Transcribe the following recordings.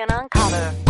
And on color.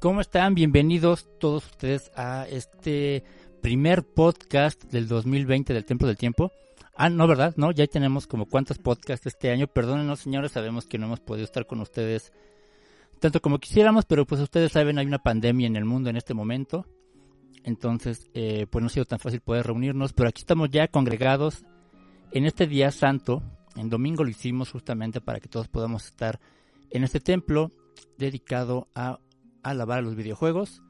¿Cómo están? Bienvenidos todos ustedes a este primer podcast del 2020 del Templo del Tiempo. Ah, no, ¿verdad? No, ya tenemos como cuántos podcasts este año. Perdónenos, señores, sabemos que no hemos podido estar con ustedes tanto como quisiéramos, pero pues ustedes saben, hay una pandemia en el mundo en este momento. Entonces, eh, pues no ha sido tan fácil poder reunirnos, pero aquí estamos ya congregados en este día santo. En domingo lo hicimos justamente para que todos podamos estar en este templo dedicado a alabar a los videojuegos.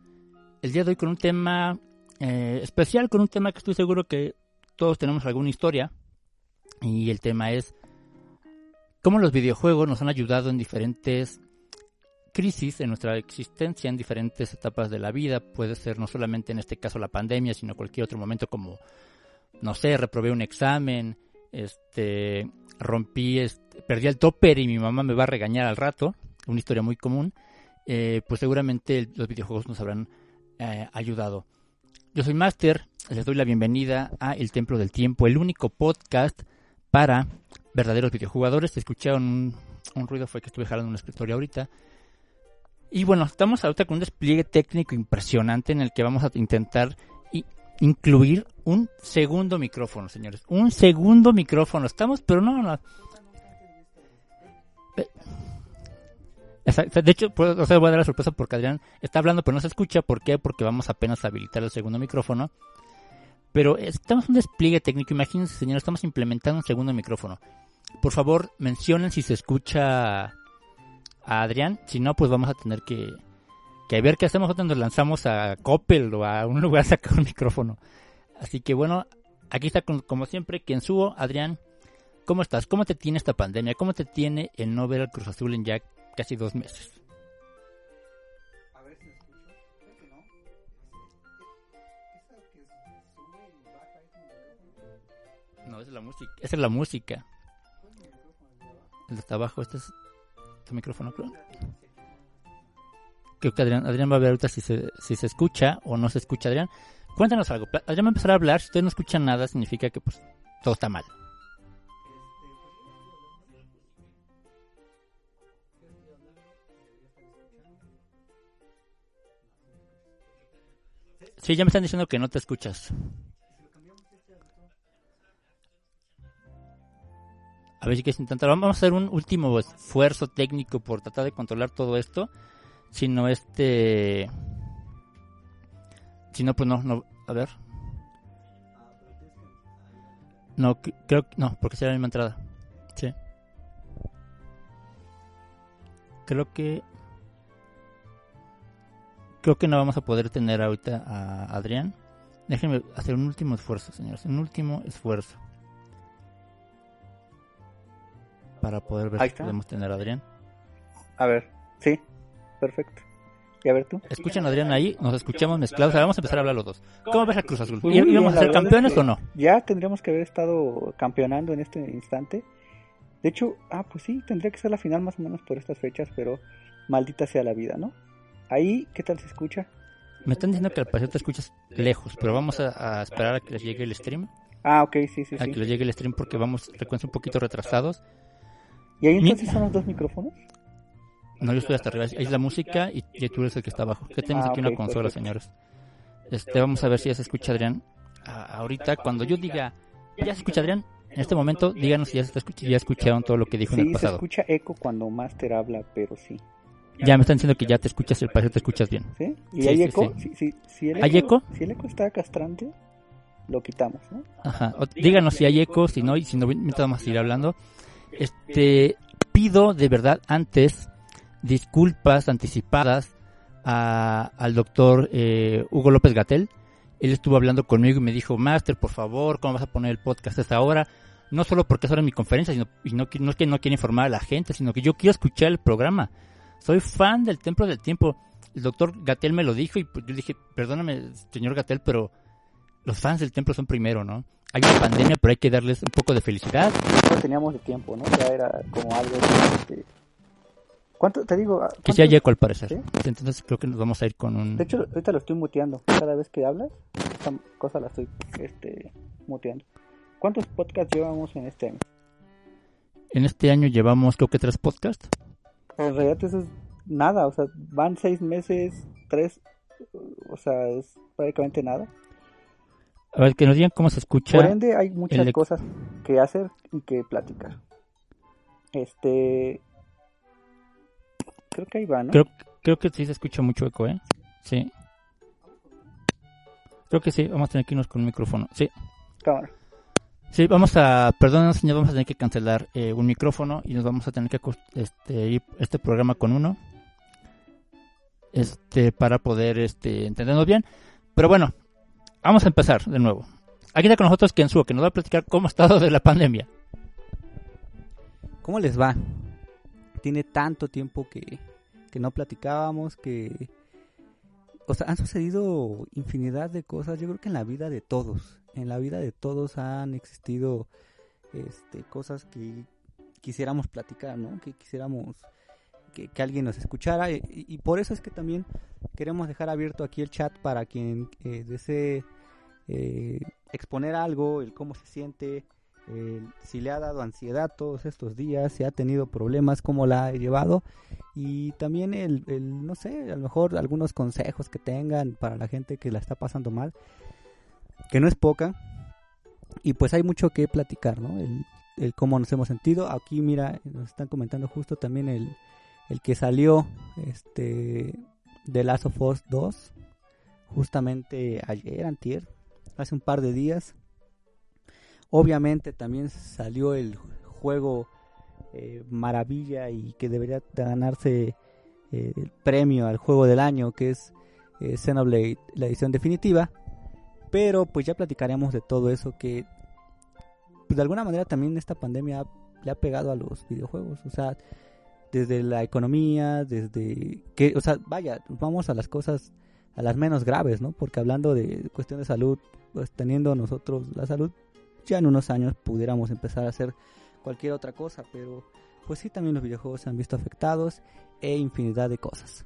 El día de hoy con un tema eh, especial, con un tema que estoy seguro que todos tenemos alguna historia. Y el tema es cómo los videojuegos nos han ayudado en diferentes crisis en nuestra existencia, en diferentes etapas de la vida. Puede ser no solamente en este caso la pandemia, sino cualquier otro momento como, no sé, reprobé un examen, este, rompí, este, perdí el topper y mi mamá me va a regañar al rato. Una historia muy común. Eh, pues seguramente los videojuegos nos habrán eh, ayudado. Yo soy Master, les doy la bienvenida a El Templo del Tiempo, el único podcast para verdaderos videojugadores. Escucharon un, un ruido, fue que estuve jalando un escritorio ahorita. Y bueno, estamos ahorita con un despliegue técnico impresionante en el que vamos a intentar incluir un segundo micrófono, señores. Un segundo micrófono. Estamos, pero no. Exacto. De hecho, pues, voy a dar la sorpresa porque Adrián está hablando, pero no se escucha. ¿Por qué? Porque vamos apenas a habilitar el segundo micrófono. Pero estamos en un despliegue técnico. Imagínense, señores, estamos implementando un segundo micrófono. Por favor, mencionen si se escucha a Adrián. Si no, pues vamos a tener que, que ver qué hacemos. Nosotros nos lanzamos a Coppel o a un lugar a sacar un micrófono. Así que bueno, aquí está con- como siempre quien subo, Adrián. ¿Cómo estás? ¿Cómo te tiene esta pandemia? ¿Cómo te tiene el no ver al Cruz Azul en ya casi dos meses? A ver si me escucho. Creo que no. Esa es la música. Esa es la música. ¿El de abajo? Hasta este es tu micrófono, creo. Creo que Adrián, Adrián va a ver ahorita si se, si se escucha o no se escucha. Adrián, cuéntanos algo. Adrián va a empezar a hablar. Si usted no escucha nada, significa que pues todo está mal. Sí, ya me están diciendo que no te escuchas. A ver si quieres intentar. Vamos a hacer un último esfuerzo técnico por tratar de controlar todo esto. Si no, este. Si no, pues no, no. A ver. No, creo que. No, porque será la misma entrada. Sí. Creo que. Creo que no vamos a poder tener ahorita a Adrián. Déjenme hacer un último esfuerzo, señores. Un último esfuerzo. Para poder ver si podemos tener a Adrián. A ver, sí, perfecto. Y a ver tú. Escuchan a Adrián ahí, nos escuchamos mezclados. Vamos a empezar a hablar los dos. ¿Cómo ves a Cruz Azul? ¿Y- ¿Íbamos a ser campeones es que o no? Ya tendríamos que haber estado campeonando en este instante. De hecho, ah, pues sí, tendría que ser la final más o menos por estas fechas, pero maldita sea la vida, ¿no? Ahí, ¿qué tal se escucha? Me están diciendo que al parecer te escuchas lejos, pero vamos a, a esperar a que les llegue el stream. Ah, ok, sí, sí, A que les llegue el stream porque vamos, recuerden, un poquito retrasados. ¿Y ahí Mi- entonces son los dos micrófonos? No, yo estoy hasta arriba. Ahí es la música y, y tú eres el que está abajo. Que tenemos Ah, aquí ok, una consola, perfecto. señores. Este, vamos a ver si ya se escucha Adrián. Ahorita, cuando yo diga, ya se escucha Adrián, en este momento, díganos si ya, se está escuch- ya escucharon todo lo que dijo en el Sí, se pasado. escucha eco cuando Master habla, pero sí. Ya me están diciendo que ya te escuchas, el parecer te escuchas bien. ¿Sí? ¿Y Sí, hay sí, eco? sí. Si, si- si el ¿Hay eco? Si el eco está castrante, lo quitamos, ¿no? Ajá. O- díganos si hay eco, si no, y si no, mientras vamos a seguir hablando. Este, pido de verdad antes disculpas anticipadas a- al doctor eh, Hugo López Gatel. Él estuvo hablando conmigo y me dijo, Master, por favor, ¿cómo vas a poner el podcast a esta hora? No solo porque es hora de mi conferencia, sino y no, no es que no quiera informar a la gente, sino que yo quiero escuchar el programa. Soy fan del Templo del Tiempo. El doctor Gatel me lo dijo y pues, yo dije, perdóname, señor Gatel, pero los fans del templo son primero, ¿no? Hay una pandemia, pero hay que darles un poco de felicidad. No teníamos de tiempo, ¿no? Ya era como algo ¿Cuánto te digo? ah, Que cuántos- eco al parecer. ¿Sí? Entonces creo que nos vamos a ir con un... De hecho, ahorita lo estoy muteando. Cada vez que hablas, esta cosa la estoy este, muteando. ¿Cuántos podcasts llevamos en este año? En este año llevamos creo que tres podcasts. En realidad eso es nada, o sea, van seis meses, tres, o sea, es prácticamente nada. A ver, que nos digan cómo se escucha. Por ende, hay muchas el cosas que hacer y que platicar. Este. Creo que ahí va, ¿no? Creo, creo que sí se escucha mucho eco, ¿eh? Sí. Creo que sí, vamos a tener que irnos con un micrófono. Sí. Cámara. Sí, vamos a, perdón, señor, vamos a tener que cancelar eh, un micrófono y nos vamos a tener que este, ir este programa con uno, este, para poder, este, entendernos bien. Pero bueno, vamos a empezar de nuevo. Aquí está con nosotros Kensuo, que nos va a platicar cómo ha estado de la pandemia. ¿Cómo les va? Tiene tanto tiempo que, que no platicábamos, que... O sea, han sucedido infinidad de cosas, yo creo que en la vida de todos. En la vida de todos han existido este, cosas que quisiéramos platicar, ¿no? Que quisiéramos que, que alguien nos escuchara. Y, por eso es que también queremos dejar abierto aquí el chat para quien eh, desee eh, exponer algo, el cómo se siente, eh, si le ha dado ansiedad todos estos días, si ha tenido problemas, cómo la ha llevado y también el, el, no sé, a lo mejor algunos consejos que tengan para la gente que la está pasando mal, que no es poca y pues hay mucho que platicar, ¿no? El, el cómo nos hemos sentido. Aquí mira, nos están comentando justo también el, el que salió este de Last of Us 2 justamente ayer, antier, hace un par de días. Obviamente también salió el juego eh, maravilla y que debería ganarse eh, el premio al juego del año que es eh, Xenoblade, la edición definitiva. Pero pues ya platicaremos de todo eso que pues, de alguna manera también esta pandemia le ha pegado a los videojuegos. O sea, desde la economía, desde que, o sea, vaya, vamos a las cosas, a las menos graves, ¿no? Porque hablando de cuestión de salud, pues teniendo nosotros la salud, ya en unos años pudiéramos empezar a hacer cualquier otra cosa, pero pues sí también los videojuegos se han visto afectados e infinidad de cosas.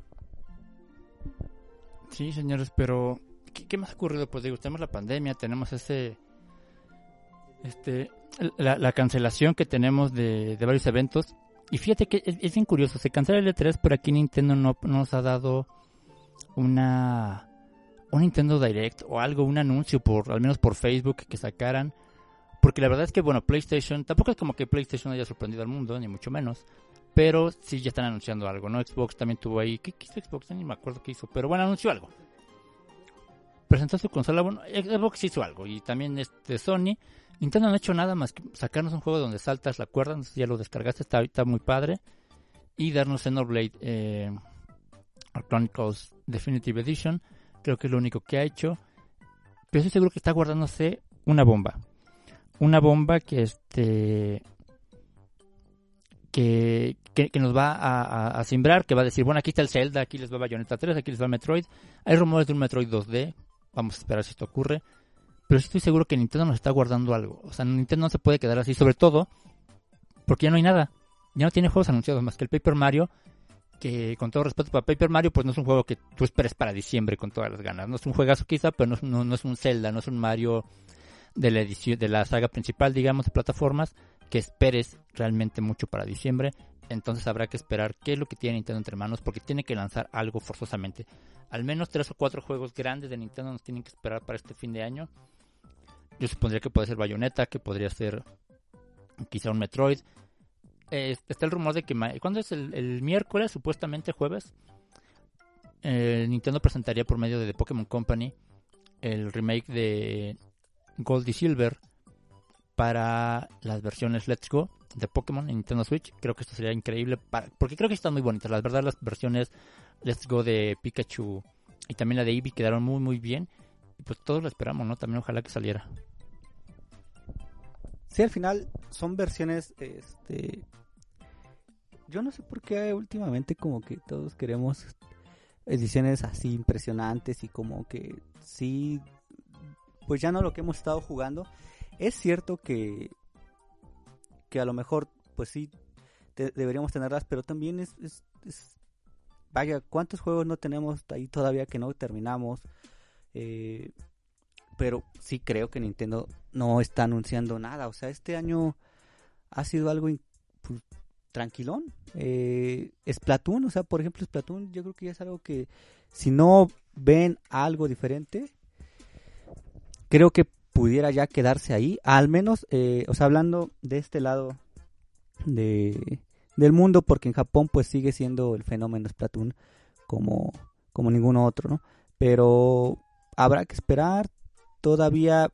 Sí, señores, pero ¿qué, más ha ocurrido? Pues digo, tenemos la pandemia, tenemos ese, este, la, cancelación que tenemos de, varios eventos. Y fíjate que es, bien curioso, se cancela el E3, pero aquí Nintendo no, nos ha dado una un Nintendo Direct o algo, un anuncio por al menos por Facebook que sacaran porque la verdad es que, bueno, PlayStation, tampoco es como que PlayStation haya sorprendido al mundo, ni mucho menos. Pero sí ya están anunciando algo, ¿no? Xbox también tuvo ahí. ¿Qué, hizo Xbox? Ni me acuerdo qué hizo. Pero bueno, anunció algo. Presentó su consola. Bueno, Xbox hizo algo. Y también este Sony. Nintendo no ha hecho nada más que sacarnos un juego donde saltas la cuerda. Ya lo descargaste. Está, está muy padre. Y darnos Xenoblade eh, Chronicles Definitive Edition. Creo que es lo único que ha hecho. Pero estoy seguro que está guardándose una bomba una bomba que este que, que, nos va a, a, simbrar, que va a decir, bueno, aquí está el Zelda, aquí les va Bayonetta 3, aquí les va Metroid. Hay rumores de un Metroid 2D, vamos a esperar si esto ocurre. Pero estoy seguro que Nintendo nos está guardando algo. O sea, Nintendo no se puede quedar así, sobre todo porque ya no hay nada. Ya no tiene juegos anunciados más que el Paper Mario, que con todo respeto para Paper Mario, pues no es un juego que tú esperes para diciembre con todas las ganas. No es un juegazo quizá, pero no, no es un Zelda, no es un Mario de la edición de la saga principal, digamos, de plataformas, que esperes realmente mucho para diciembre. Entonces habrá que esperar qué es lo que tiene Nintendo entre manos, porque tiene que lanzar algo forzosamente. Al menos tres o cuatro juegos grandes de Nintendo nos tienen que esperar para este fin de año. Yo supondría que puede ser Bayonetta, que podría ser quizá un Metroid. está el rumor de que ¿cuándo es el, miércoles, supuestamente jueves? Nintendo presentaría por medio de The Pokémon Company el remake de Gold y Silver para las versiones Let's Go de Pokémon en Nintendo Switch. Creo que esto sería increíble para, porque creo que están muy bonitas. La verdad las versiones Let's Go de Pikachu y también la de Eevee quedaron muy muy bien. Y pues todos lo esperamos, ¿no? También ojalá que saliera. Sí, al final son versiones este yo no sé por qué últimamente como que todos queremos ediciones así impresionantes y como que sí pues ya no lo que hemos estado jugando. Es cierto que, que a lo mejor, pues sí, deberíamos tenerlas, pero también es, vaya, ¿cuántos juegos no tenemos ahí todavía que no terminamos? Eh, pero sí creo que Nintendo no está anunciando nada. O sea, este año ha sido algo pues, tranquilón. Eh, Splatoon, o sea, por ejemplo, Splatoon, yo creo que ya es algo que si no ven algo diferente, creo que pudiera ya quedarse ahí, al menos, eh, o sea, hablando de este lado de, del mundo, porque en Japón pues sigue siendo el fenómeno Splatoon como, como ningún otro, ¿no? Pero habrá que esperar, todavía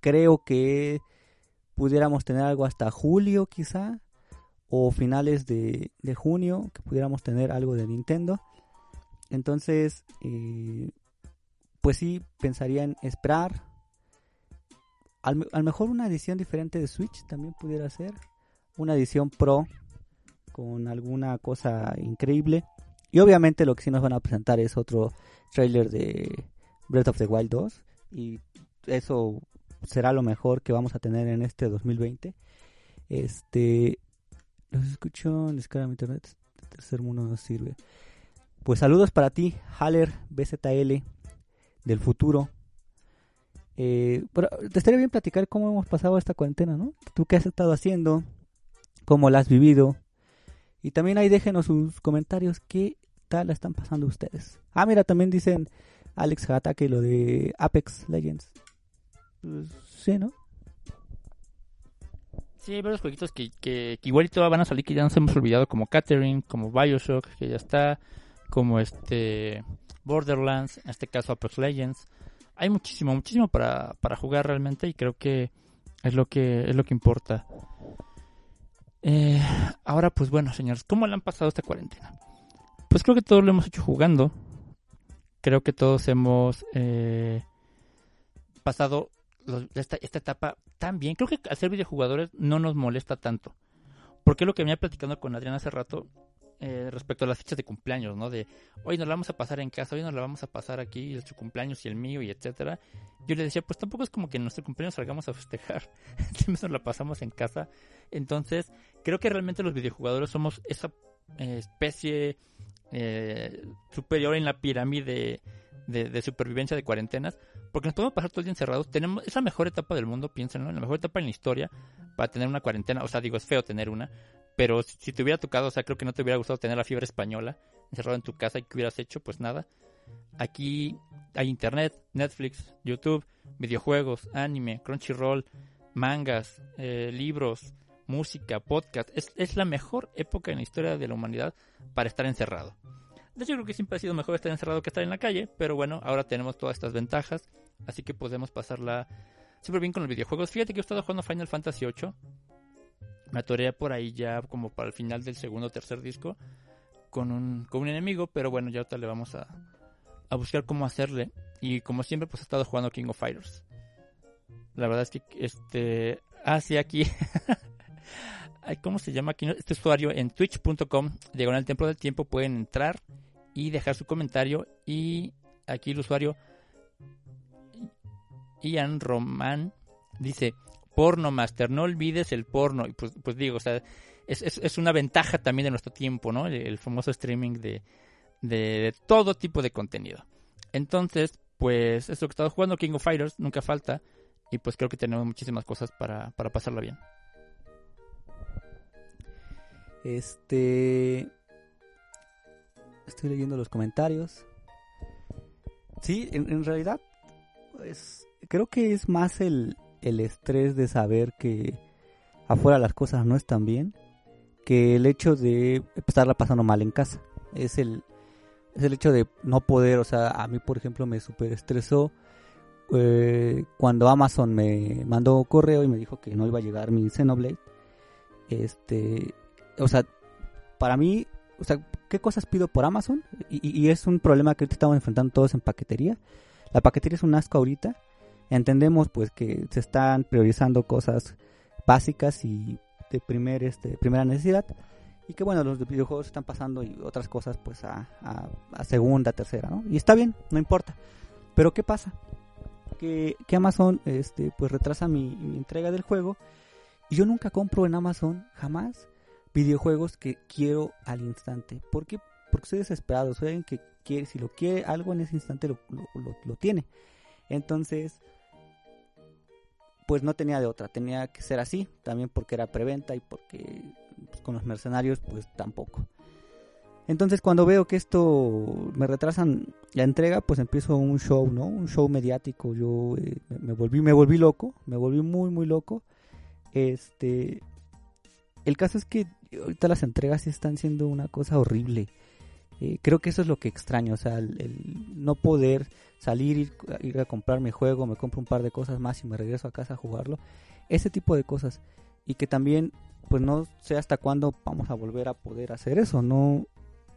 creo que pudiéramos tener algo hasta julio quizá, o finales de, de junio, que pudiéramos tener algo de Nintendo. Entonces, eh, pues sí pensaría en esperar. A lo mejor una edición diferente de Switch también pudiera ser. Una edición Pro con alguna cosa increíble. Y obviamente lo que sí nos van a presentar es otro trailer de Breath of the Wild 2. Y eso será lo mejor que vamos a tener en este 2020. Este. Los escucho en descarga de internet. El tercer mundo nos sirve. Pues saludos para ti, Haller BZL del futuro. Eh, pero te estaría bien platicar cómo hemos pasado esta cuarentena, ¿no? Tú qué has estado haciendo, cómo la has vivido. Y también ahí déjenos sus comentarios, qué tal están pasando ustedes. Ah, mira, también dicen Alex que lo de Apex Legends. Pues, sí, ¿no? Sí, hay varios jueguitos que, que, que igual van a salir que ya nos hemos olvidado, como Catherine, como Bioshock, que ya está, como este Borderlands, en este caso Apex Legends. Hay muchísimo, muchísimo para, para jugar realmente y creo que es lo que es lo que importa. Eh, ahora, pues bueno, señores, ¿cómo le han pasado esta cuarentena? Pues creo que todos lo hemos hecho jugando. Creo que todos hemos eh, pasado esta etapa tan bien. Creo que al ser videojugadores no nos molesta tanto. Porque es lo que venía platicando con Adrián hace rato eh, respecto a las fechas de cumpleaños, ¿no? De hoy nos la vamos a pasar en casa, hoy nos la vamos a pasar aquí, es su cumpleaños y el mío y etcétera. Yo le decía, pues tampoco es como que en nuestro cumpleaños salgamos a festejar. Siempre nos la pasamos en casa. Entonces, creo que realmente los videojugadores somos esa eh, especie eh, superior en la pirámide de, de supervivencia de cuarentenas, porque nos podemos pasar todo el día encerrados. Tenemos, es la mejor etapa del mundo, piénsenlo, la mejor etapa en la historia para tener una cuarentena. O sea, digo, es feo tener una, pero si, te hubiera tocado, o sea, creo que no te hubiera gustado tener la fiebre española encerrado en tu casa y que hubieras hecho, pues nada. Aquí hay internet, Netflix, YouTube, videojuegos, anime, Crunchyroll, mangas, eh, libros, música, podcast. Es, es la mejor época en la historia de la humanidad para estar encerrado. De hecho, creo que siempre ha sido mejor estar encerrado que estar en la calle, pero bueno, ahora tenemos todas estas ventajas, así que podemos pasarla súper bien con los videojuegos. Fíjate que he estado jugando Final Fantasy VIII. Me atoré por ahí ya como para el final del segundo o tercer disco con un, con un enemigo, pero bueno, ya ahorita le vamos a, a buscar cómo hacerle. Y como siempre, pues he estado jugando King of Fighters. La verdad es que este. Ah, sí, aquí. ¿Cómo se llama aquí? Este usuario en twitch.com, diagonal templo del tiempo, pueden entrar y dejar su comentario. Y aquí el usuario Ian Román dice: Porno Master, no olvides el porno. Y pues, pues digo, o sea, es, es, es una ventaja también de nuestro tiempo, ¿no? El, famoso streaming de, de, todo tipo de contenido. Entonces, pues eso que he estado jugando, King of Fighters, nunca falta. Y pues creo que tenemos muchísimas cosas para, para pasarla bien. Este. Estoy leyendo los comentarios. Sí, en, en realidad, pues, creo que es más el, el estrés de saber que afuera las cosas no están bien que el hecho de estarla pasando mal en casa. Es el, es el hecho de no poder, o sea, a mí por ejemplo me super estresó eh, cuando Amazon me mandó correo y me dijo que no iba a llegar mi Xenoblade. Este, o sea, para mí, o sea, ¿qué cosas pido por Amazon? Y, es un problema que ahorita estamos enfrentando todos en paquetería. La paquetería es un asco ahorita. Entendemos pues que se están priorizando cosas básicas y de primer, este, primera necesidad. Y que bueno, los videojuegos están pasando y otras cosas pues a, segunda, tercera, ¿no? Y está bien, no importa. Pero ¿qué pasa? Que, que Amazon este, pues retrasa mi, entrega del juego. Y yo nunca compro en Amazon, jamás, videojuegos que quiero al instante. ¿Por qué? Porque soy desesperado, soy alguien que quiere, si lo quiere algo en ese instante lo, lo- lo tiene. Entonces, pues no tenía de otra, tenía que ser así, también porque era preventa y porque pues, con los mercenarios pues tampoco. Entonces cuando veo que esto me retrasan la entrega, pues empiezo un show, ¿no? Un show mediático. Yo eh, me- volví, me volví loco, me volví muy, muy loco. Este, el caso es que ahorita las entregas están siendo una cosa horrible. Eh, creo que eso es lo que extraño, o sea, el, el no poder salir, ir, a comprar mi juego, me compro un par de cosas más y me regreso a casa a jugarlo. Ese tipo de cosas. Y que también, pues no sé hasta cuándo vamos a volver a poder hacer eso, no...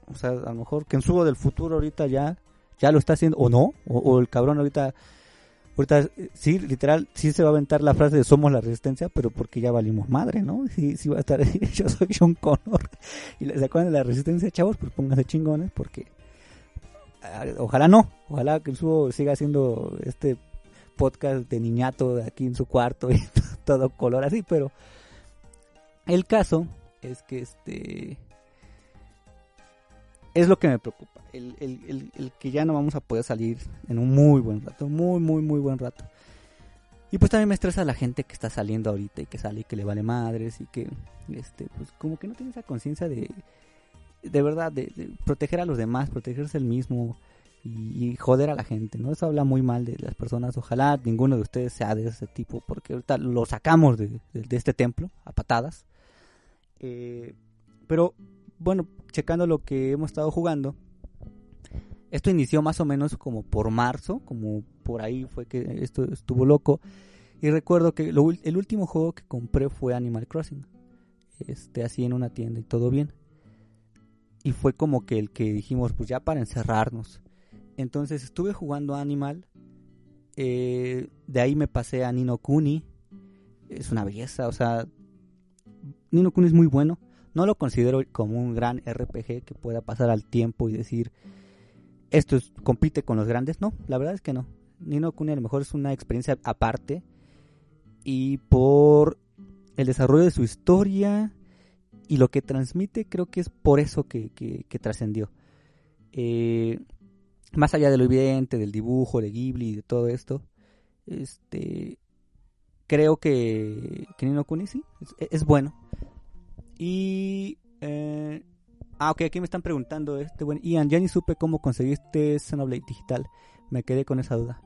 O sea, a lo mejor que en su del futuro ahorita ya, ya lo está haciendo, o no, o el cabrón ahorita Ahorita, eh, sí, literal, sí se va a aventar la frase de somos la resistencia, pero porque ya valimos madre, ¿no? Sí, sí va a estar yo soy John Connor. Y se acuerdan de la resistencia, chavos, pues pónganse chingones, porque ah, ojalá no, ojalá que el subo siga haciendo este podcast de niñato aquí en su cuarto y todo color así, pero el caso es que este es lo que me preocupa. El, el, el, que ya no vamos a poder salir en un muy buen rato. Muy, muy, muy buen rato. Y pues también me estresa la gente que está saliendo ahorita y que sale y que le vale madres y que, este, pues como que no tiene esa conciencia de, de verdad, de, proteger a los demás, protegerse el mismo. y, joder a la gente, ¿no? Eso habla muy mal de las personas. Ojalá ninguno de ustedes sea de ese tipo, porque ahorita lo sacamos de, de- de este templo a patadas. Eh, pero bueno, checando lo que hemos estado jugando, esto inició más o menos como por marzo, como por ahí fue que esto estuvo loco. Y recuerdo que el último juego que compré fue Animal Crossing. Este, así en una tienda y todo bien. Y fue como que el que dijimos, pues ya para encerrarnos. Entonces estuve jugando Animal. eh, de ahí me pasé a Nino Kuni. Es una belleza, o sea, Nino Kuni es muy bueno. No lo considero como un gran RPG que pueda pasar al tiempo y decir, esto es- compite con los grandes. No, la verdad es que no. Nino Kuni a lo mejor es una experiencia aparte. Y por el desarrollo de su historia y lo que transmite, creo que es por eso que, que- trascendió. Eh, más allá de lo evidente, del dibujo, de Ghibli y de todo esto, este creo que, que Ni no Kuni sí, es, es bueno. Y... eh, ah, ok, aquí me están preguntando, este buen Ian, ya ni supe cómo conseguiste Xenoblade Digital. Me quedé con esa duda.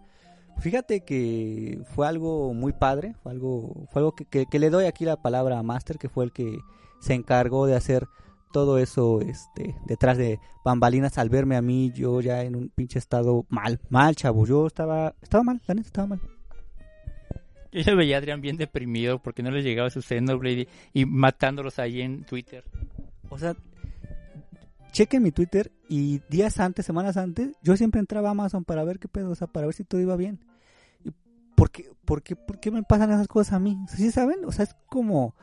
Fíjate que fue algo muy padre, fue algo, fue algo que, que- que le doy aquí la palabra a Master, que fue el que se encargó de hacer todo eso este detrás de bambalinas al verme a mí, yo ya en un pinche estado mal, mal, chavo, yo estaba, estaba mal, la neta estaba mal. Yo ya veía a Adrián bien deprimido porque no le llegaba su Xenoblade y, y matándolos ahí en Twitter. O sea, cheque mi Twitter y días antes, semanas antes, yo siempre entraba a Amazon para ver qué pedo, o sea, para ver si todo iba bien. ¿Y ¿Por qué, por qué, por qué me pasan esas cosas a mí? ¿Sí saben? O sea, es como,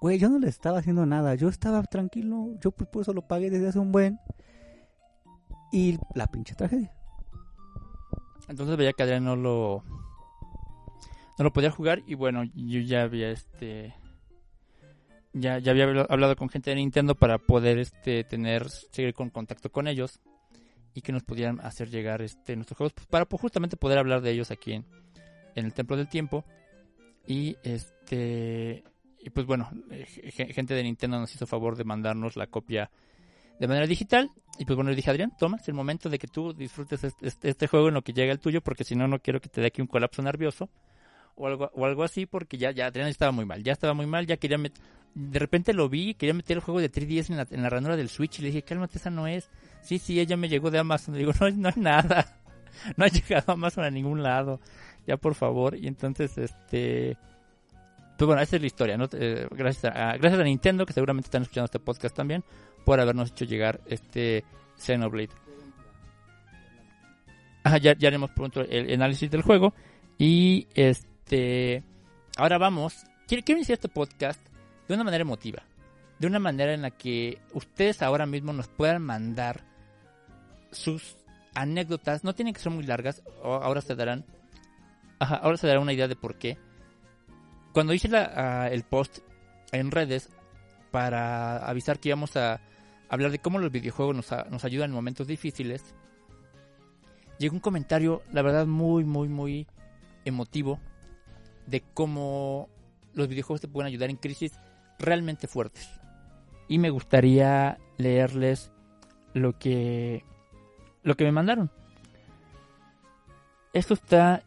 güey, yo no le estaba haciendo nada, yo estaba tranquilo, yo por eso lo pagué desde hace un buen. Y la pinche tragedia. Entonces veía que Adrián no lo no lo podía jugar y bueno, yo ya había este ya, ya había habla- hablado con gente de Nintendo para poder este tener seguir con contacto con ellos y que nos pudieran hacer llegar este nuestros juegos pues, para pues, justamente poder hablar de ellos aquí en, en el Templo del Tiempo y este y pues bueno, eh, ge- gente de Nintendo nos hizo favor de mandarnos la copia de manera digital. Y pues bueno, le dije, Adrián, toma, es el momento de que tú disfrutes este, este- este juego en lo que llega el tuyo, porque si no, no quiero que te dé aquí un colapso nervioso o algo, o algo así, porque ya, ya Adrián estaba muy mal, ya estaba muy mal, ya quería met- De repente lo vi, quería meter el juego de 3DS en la, en la ranura del Switch y le dije, cálmate, esa no es. Sí, sí, ella me llegó de Amazon. Le digo, no, no es nada. No ha llegado Amazon a ningún lado. Ya, por favor. Y entonces, este... Pues bueno, esa es la historia, ¿no? Eh, gracias, a, gracias a Nintendo, que seguramente están escuchando este podcast también, por habernos hecho llegar este Xenoblade. Ajá, ya, ya haremos pronto el análisis del juego. Y este. Ahora vamos. Quiero, quiero iniciar este podcast de una manera emotiva. De una manera en la que ustedes ahora mismo nos puedan mandar sus anécdotas. No tienen que ser muy largas. Ahora se darán. Ahora se dará una idea de por qué. Cuando hice ah, el post en redes para avisar que íbamos a hablar de cómo los videojuegos nos, nos ayudan en momentos difíciles, llegó un comentario, la verdad, muy, muy, muy emotivo de cómo los videojuegos te pueden ayudar en crisis realmente fuertes. Y me gustaría leerles lo que lo que me mandaron. Esto está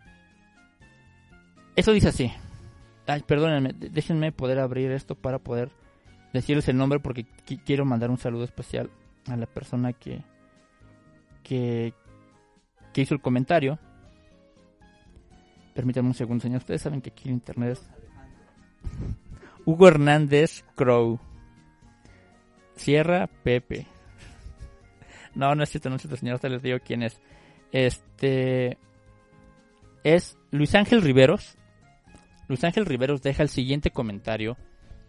Esto dice así. Ay, perdónenme, déjenme poder abrir esto para poder decirles el nombre porque qui- quiero mandar un saludo especial a la persona que que que hizo el comentario. Permítanme un segundo, señor. Ustedes saben que aquí en internet es Hugo Hernández Crow. Sierra Pepe. No, no es cierto, no es cierto, señor. Ahorita les digo quién es. Este. Es Luis Ángel Riveros. Luis Ángel Riveros deja el siguiente comentario.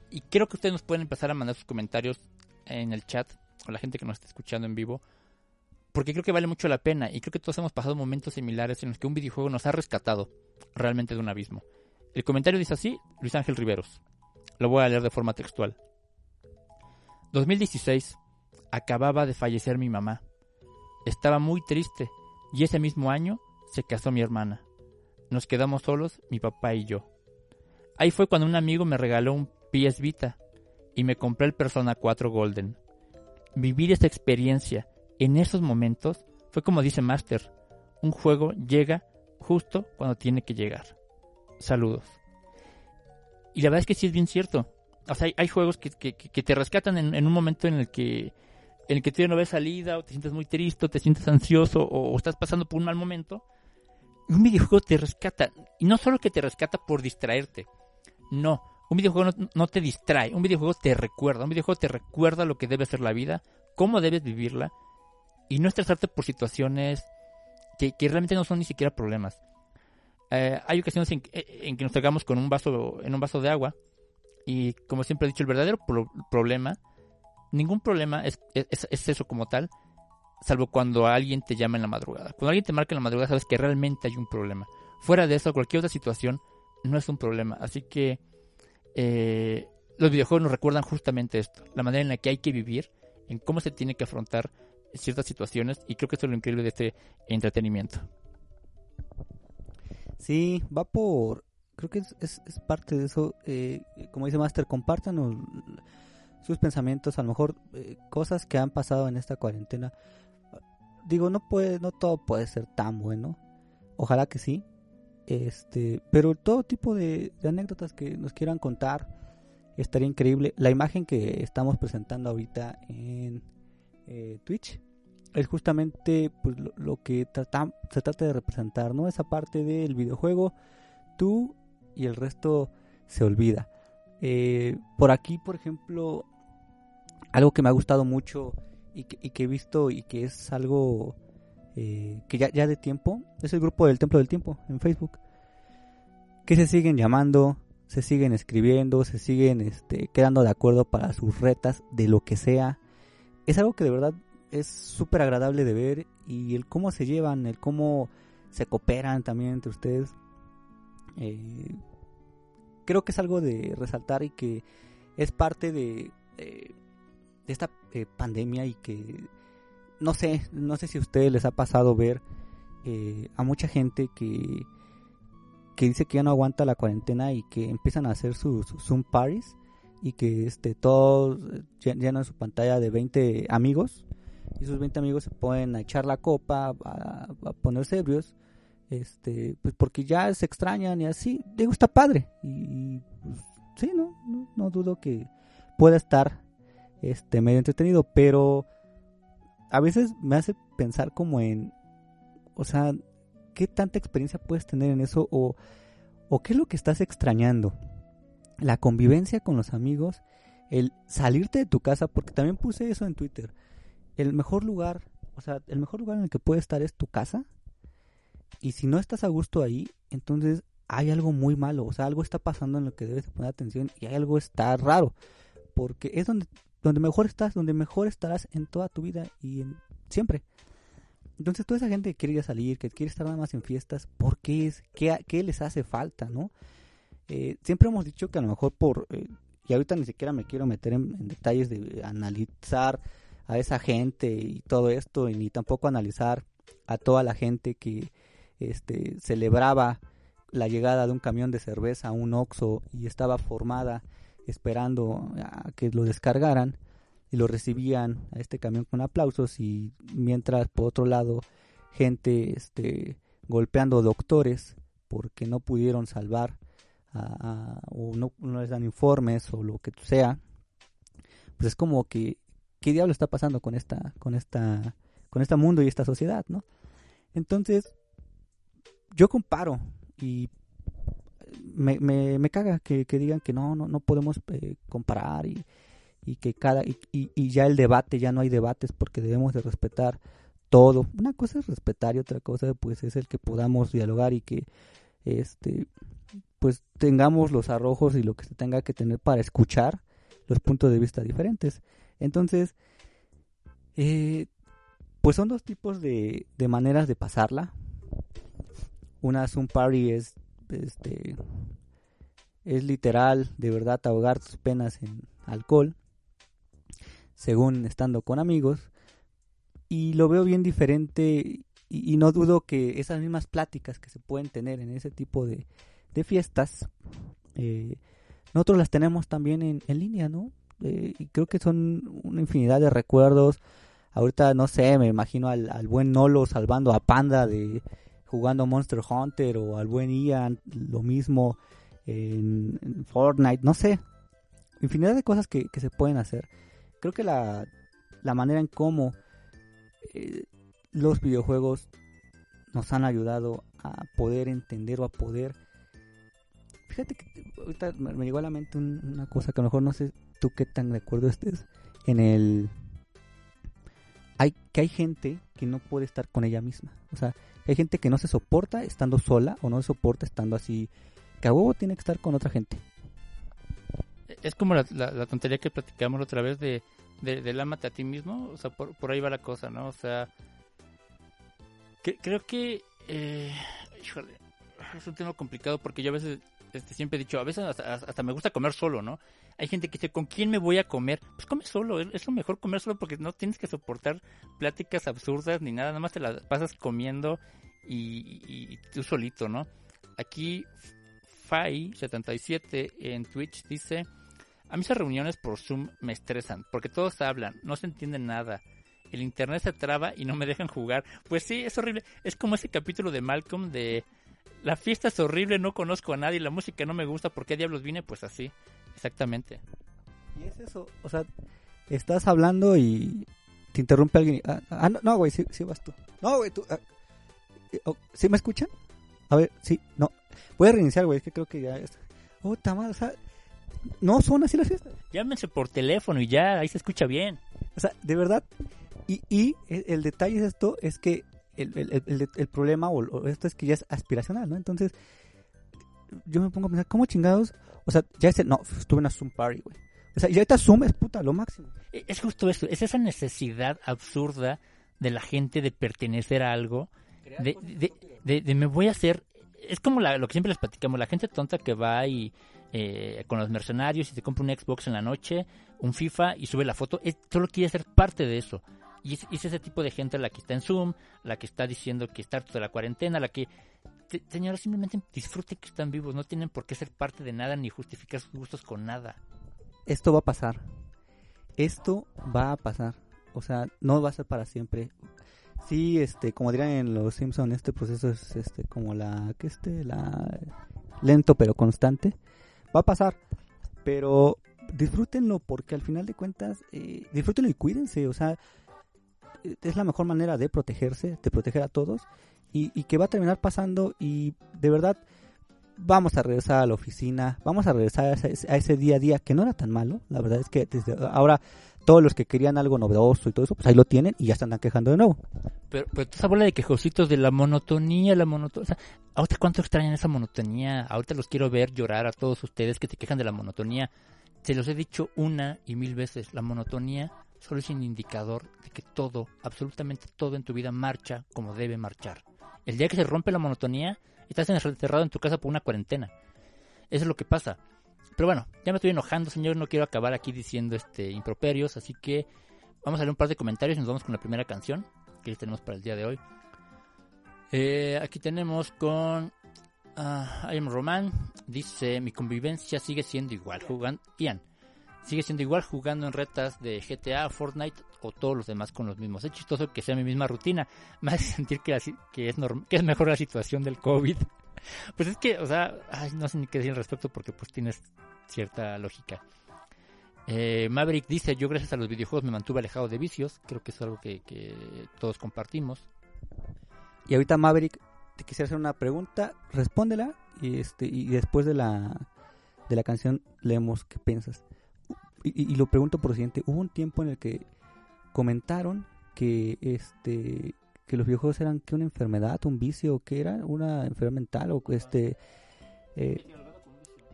Y creo que ustedes nos pueden empezar a mandar sus comentarios en el chat. O la gente que nos está escuchando en vivo. Porque creo que vale mucho la pena. Y creo que todos hemos pasado momentos similares en los que un videojuego nos ha rescatado realmente de un abismo. El comentario dice así: Luis Ángel Riveros. Lo voy a leer de forma textual. 2016. Acababa de fallecer mi mamá. Estaba muy triste y ese mismo año se casó mi hermana. Nos quedamos solos, mi papá y yo. Ahí fue cuando un amigo me regaló un PS Vita y me compré el Persona 4 Golden. Vivir esa experiencia en esos momentos Fue como dice Master, un juego llega justo cuando tiene que llegar. Saludos. Y la verdad es que sí es bien cierto. O sea, hay, juegos que, que- te rescatan en, en un momento en el que en el que tú no ves salida, o te sientes muy triste, o te sientes ansioso, o, estás pasando por un mal momento. Un videojuego te rescata. Y no solo que te rescata por distraerte. No. Un videojuego no, no te distrae. Un videojuego te recuerda. Un videojuego te recuerda lo que debe ser la vida, cómo debes vivirla. Y no estresarte por situaciones que, que realmente no son ni siquiera problemas. Eh, hay ocasiones en, en que nos tragamos con un vaso, en un vaso de agua. Y como siempre he dicho, el verdadero pro- problema, ningún problema es, es, es eso como tal, salvo cuando alguien te llama en la madrugada. Cuando alguien te marca en la madrugada, sabes que realmente hay un problema. Fuera de eso, cualquier otra situación no es un problema. Así que eh, los videojuegos nos recuerdan justamente esto, la manera en la que hay que vivir, en cómo se tiene que afrontar ciertas situaciones, y creo que eso es lo increíble de este entretenimiento. Sí, va por... Creo que es, es, es parte de eso. eh, como dice Master, compártanos sus pensamientos, a lo mejor eh, cosas que han pasado en esta cuarentena. Digo, no puede, no todo puede ser tan bueno. Ojalá que sí. Este, pero todo tipo de, de anécdotas que nos quieran contar estaría increíble. La imagen que estamos presentando ahorita en eh, Twitch es justamente pues, lo, lo que trata- se trata de representar, ¿no? Esa parte del videojuego, tú y el resto se olvida. Eh, por aquí, por ejemplo, algo que me ha gustado mucho y que, y que he visto y que es algo eh, que ya, ya de tiempo, es el grupo del Templo del Tiempo en Facebook, que se siguen llamando, se siguen escribiendo, se siguen este, quedando de acuerdo para sus retas de lo que sea. Es algo que de verdad es súper agradable de ver y el cómo se llevan, el cómo se cooperan también entre ustedes. Eh, creo que es algo de resaltar y que es parte de, eh, esta eh, pandemia y que no sé, no sé si a ustedes les ha pasado ver eh, a mucha gente que, que dice que ya no aguanta la cuarentena y que empiezan a hacer sus Zoom parties y que este todos llen- llenan su pantalla de 20 amigos esos 20 amigos se ponen a echar la copa, a, a ponerse este, pues porque ya se extrañan y así, digo, está padre y, y, pues, sí, no, no, no dudo que pueda estar este medio entretenido, pero a veces me hace pensar como en, o sea, ¿qué tanta experiencia puedes tener en eso o, o qué es lo que estás extrañando? La convivencia con los amigos, el salirte de tu casa, porque también puse eso en Twitter. El mejor lugar, o sea, el mejor lugar en el que puedes estar es tu casa. Y si no estás a gusto ahí, entonces hay algo muy malo, o sea, algo está pasando en lo que debes poner atención y hay algo está raro, porque es donde donde mejor estás, donde mejor estarás en toda tu vida y en, siempre. Entonces toda esa gente que quiere ir a salir, que quiere estar nada más en fiestas, ¿por qué es? ¿Qué, les hace falta, no? Eh, siempre hemos dicho que a lo mejor por, eh, y ahorita ni siquiera me quiero meter en detalles de analizar a esa gente y todo esto, y ni tampoco analizar a toda la gente que este, celebraba la llegada de un camión de cerveza a un Oxxo y estaba formada esperando a que lo descargaran y lo recibían a este camión con aplausos y mientras por otro lado gente este golpeando doctores porque no pudieron salvar a, o no, no les dan informes o lo que sea pues es como que qué diablo está pasando con esta con esta con este mundo y esta sociedad no entonces yo comparo y me, caga que, digan que no, no, no podemos eh, comparar y, que cada y, y ya el debate, ya no hay debates porque debemos de respetar todo. Una cosa es respetar y otra cosa pues es el que podamos dialogar y que este pues tengamos los arrojos y lo que se tenga que tener para escuchar los puntos de vista diferentes. Entonces, eh, pues son dos tipos de, de maneras de pasarla. Una Zoom Party es este es literal de verdad ahogar tus penas en alcohol según estando con amigos y lo veo bien diferente y, y no dudo que esas mismas pláticas que se pueden tener en ese tipo de, de fiestas eh, nosotros las tenemos también en, en línea no Eh, y creo que son una infinidad de recuerdos Ahorita, no sé, me imagino al, al buen Nolo salvando a Panda de jugando Monster Hunter o al buen Ian, lo mismo en, Fortnite, no sé. Infinidad de cosas que, que se pueden hacer. Creo que la, la manera en cómo eh, los videojuegos nos han ayudado a poder entender o a poder... Fíjate que ahorita me me llegó a la mente un- una cosa que a lo mejor no sé tú qué tan de acuerdo estés en el... Hay, que hay gente que no puede estar con ella misma. O sea, hay gente que no se soporta estando sola o no se soporta estando así. Que a huevo tiene que estar con otra gente. Es como la, la- la tontería que platicamos la otra vez de, de, del ámate a ti mismo. O sea, por, por ahí va la cosa, ¿no? O sea, que- creo que, eh, híjole, es un tema complicado porque yo a veces este, siempre he dicho, a veces hasta, hasta me gusta comer solo, ¿no? Hay gente que dice, ¿con quién me voy a comer? Pues come solo, es, lo mejor comer solo porque no tienes que soportar pláticas absurdas ni nada, nada más te las pasas comiendo y, y- y tú solito, ¿no? Aquí Fai77 en Twitch dice, a mí esas reuniones por Zoom me estresan porque todos hablan, no se entiende nada. El internet se traba y no me dejan jugar. Pues sí, es horrible. Es como ese capítulo de Malcolm de la fiesta es horrible, no conozco a nadie, la música no me gusta, ¿por qué diablos vine? Pues así, exactamente. Y es eso, o sea, estás hablando y te interrumpe alguien. y- ah, ah, no, no, güey, sí, sí vas tú. No, güey, tú. ah, eh, oh, ¿Sí me escuchan? A ver, sí, no. Voy a reiniciar, güey, es que creo que ya está. Oh, tamal, o sea, no son así las fiestas. Llámense por teléfono y ya, ahí se escucha bien. O sea, de verdad. Y, y el, el detalle es esto, es que el, el- el- el problema o, o esto es que ya es aspiracional, ¿no? Entonces, yo me pongo a pensar, ¿cómo chingados? O sea, ya es el- no, estuve en una Zoom party, güey. O sea, y ahorita Zoom es puta, lo máximo. E- Es justo eso, es esa necesidad absurda de la gente de pertenecer a algo, de, de, de- de me voy a hacer, es como la- lo que siempre les platicamos, la gente tonta que va y eh, con los mercenarios y se compra un Xbox en la noche, un FIFA y sube la foto, es- solo quiere ser parte de eso. Y es, es ese tipo de gente la que está en Zoom, la que está diciendo que está harto de la cuarentena, la que... Señora, simplemente disfruten que están vivos, no tienen por qué ser parte de nada ni justificar sus gustos con nada. esto va a pasar. Esto va a pasar. O sea, no va a ser para siempre. Sí, este, como dirían en los Simpson, este proceso es este como la que este la lento pero constante. Va a pasar, pero disfrútenlo porque al final de cuentas eh, disfrútenlo y cuídense, o sea, es la mejor manera de protegerse, de proteger a todos y, y que va a terminar pasando y de verdad vamos a regresar a la oficina, vamos a regresar a ese, ese día a día que no era tan malo. La verdad es que desde ahora todos los que querían algo novedoso y todo eso, pues ahí lo tienen y ya se andan quejando de nuevo. Pero, pero esa bola de quejositos de la monotonía, la monotonía. O sea, ahorita cuánto extrañan esa monotonía. Ahorita los quiero ver llorar a todos ustedes que se quejan de la monotonía. Se los he dicho una y mil veces. La monotonía solo es un indicador de que todo, absolutamente todo en tu vida marcha como debe marchar. El día que se rompe la monotonía, estás encerrado en tu casa por una cuarentena. Eso es lo que pasa. Pero bueno, ya me estoy enojando, señor. No quiero acabar aquí diciendo este improperios. Así que vamos a leer un par de comentarios y nos vamos con la primera canción que tenemos para el día de hoy. Eh, aquí tenemos con ah, I am Roman. Dice: Mi convivencia sigue siendo igual. Jugando, Ian, sigue siendo igual jugando en retas de GTA, Fortnite o todos los demás con los mismos. Es chistoso que sea mi misma rutina. Hace sentir que, es, que es mejor la situación del COVID. Pues es que, o sea, ay, no sé ni qué decir al respecto porque pues tienes cierta lógica. Eh, Maverick dice, yo gracias a los videojuegos me mantuve alejado de vicios. Creo que es algo que, que todos compartimos. Y ahorita Maverick te quisiera hacer una pregunta, respóndela y este y después de la de la canción leemos qué piensas. Y, y- lo pregunto por lo siguiente, hubo un tiempo en el que comentaron que este que los videojuegos eran que una enfermedad, un vicio, que era una enfermedad mental o este eh,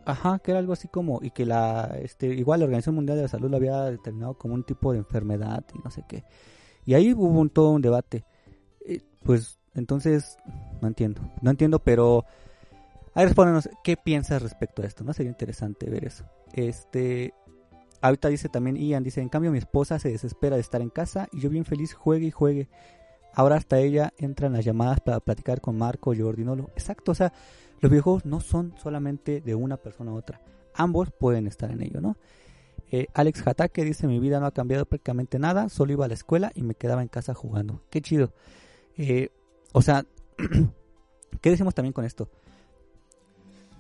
Ajá, que era algo así como, y que la, este, igual la Organización Mundial de la Salud lo había determinado como un tipo de enfermedad y no sé qué. Y ahí hubo un, todo un debate. Eh, pues, entonces, no entiendo, no entiendo, pero, ahí respóndenos, ¿qué piensas respecto a esto? ¿No? Sería interesante ver eso. Este, ahorita dice también Ian, dice, en cambio mi esposa se desespera de estar en casa y yo bien feliz juegue y juegue. Ahora hasta ella entra en las llamadas para platicar con Marco, Jordi, Nolo. Exacto, o sea, los videojuegos no son solamente de una persona a otra. Ambos pueden estar en ello, ¿no? Eh, Alex Hatake dice, mi vida no ha cambiado prácticamente nada, solo iba a la escuela y me quedaba en casa jugando. Qué chido. Eh, o sea, ¿qué decimos también con esto?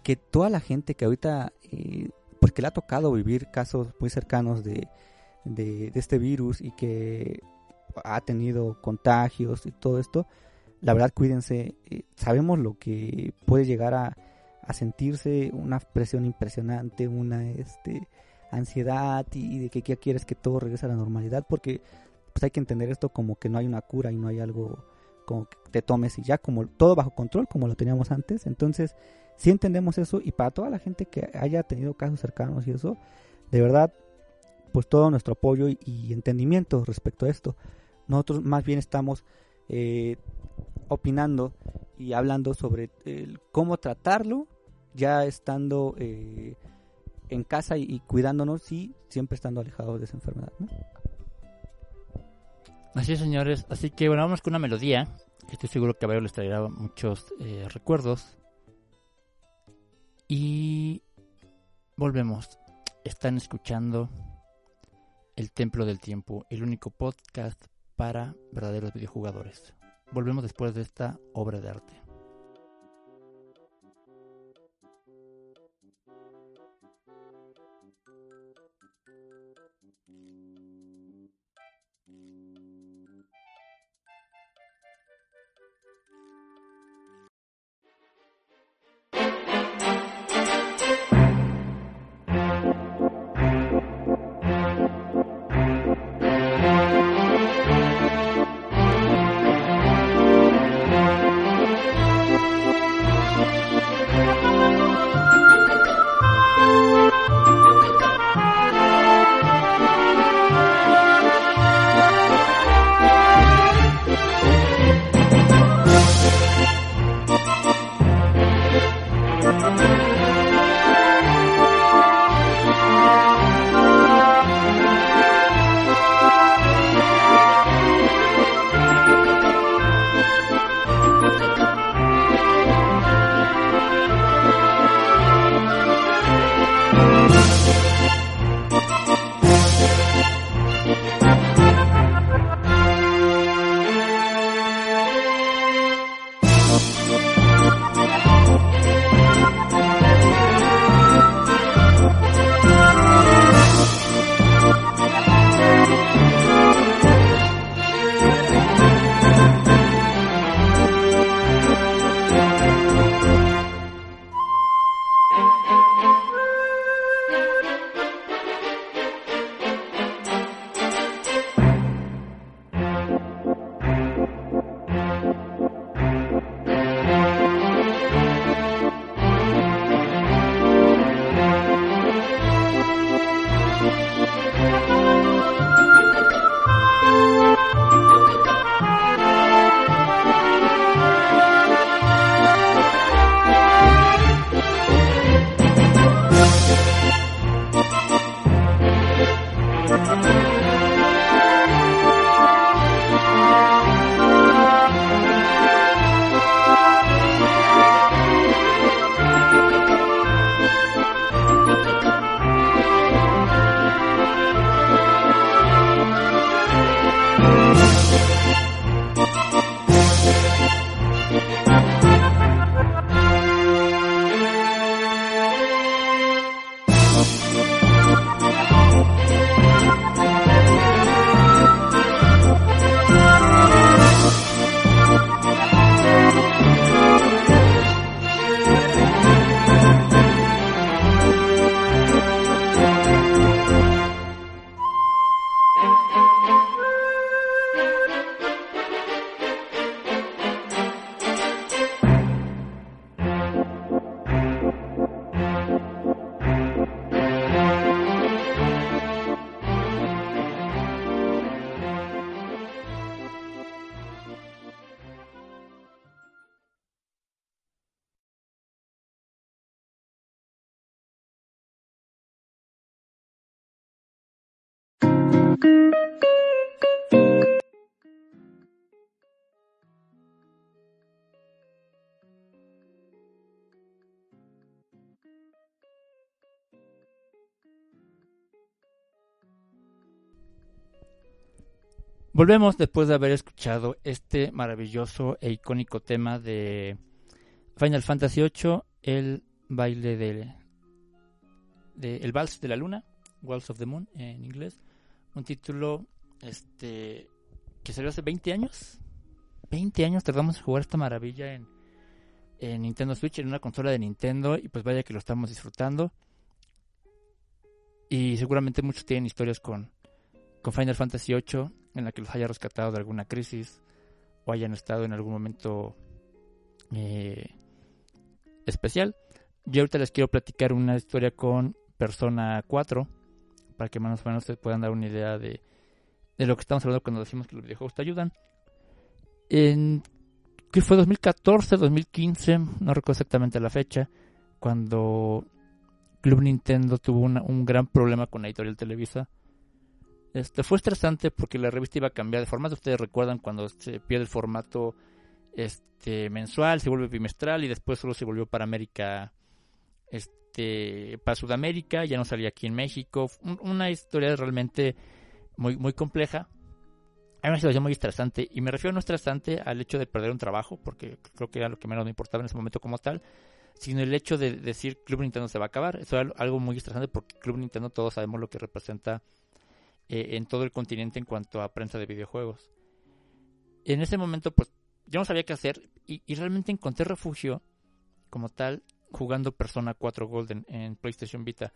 Que toda la gente que ahorita, eh, pues que le ha tocado vivir casos muy cercanos de, de, este virus y que ha tenido contagios y todo esto, la verdad cuídense, eh, sabemos lo que puede llegar a, a sentirse una presión impresionante, una este ansiedad y, y de que ya quieres que todo regrese a la normalidad porque pues hay que entender esto como que no hay una cura y no hay algo como que te tomes y ya como todo bajo control como lo teníamos antes. Entonces sí entendemos eso y para toda la gente que haya tenido casos cercanos y eso de verdad pues todo nuestro apoyo y, entendimiento respecto a esto nosotros más bien estamos eh, opinando y hablando sobre cómo tratarlo ya estando eh, en casa y, y cuidándonos y siempre estando alejados de esa enfermedad ¿no? Así es, señores. Así que bueno, vamos con una melodía. que Estoy seguro que a varios les traerá muchos eh, recuerdos. Y volvemos. Están escuchando El Templo del Tiempo, el único podcast para verdaderos videojugadores. Volvemos después de esta obra de arte. Volvemos después de haber escuchado este maravilloso e icónico tema de Final Fantasy VIII, el baile de, de el vals de la luna, Waltz of the Moon en inglés, un título este que salió hace 20 años. 20 años tardamos en jugar esta maravilla en, en Nintendo Switch, en una consola de Nintendo, y pues vaya que lo estamos disfrutando. Y seguramente muchos tienen historias con, con Final Fantasy VIII en la que los haya rescatado de alguna crisis o hayan estado en algún momento eh, especial. Yo ahorita les quiero platicar una historia con Persona 4 para que más o menos se puedan dar una idea de, de lo que estamos hablando cuando decimos que los videojuegos te ayudan. En que fue 2014, 2015, no recuerdo exactamente la fecha, cuando Club Nintendo tuvo un gran problema con la editorial Televisa. Este fue estresante porque la revista iba a cambiar de formato. Ustedes recuerdan cuando se pierde el formato este mensual, se vuelve bimestral y después solo se volvió para América, este, para Sudamérica, ya no salía aquí en México. una historia realmente muy, muy compleja. Hay una situación muy estresante, y me refiero no estresante al hecho de perder un trabajo, porque creo que era lo que menos me importaba en ese momento como tal, sino el hecho de decir Club Nintendo se va a acabar. Eso es algo muy estresante porque Club Nintendo todos sabemos lo que representa eh, en todo el continente en cuanto a prensa de videojuegos. En ese momento, pues yo no sabía qué hacer y, realmente encontré refugio como tal jugando Persona 4 Golden en PlayStation Vita.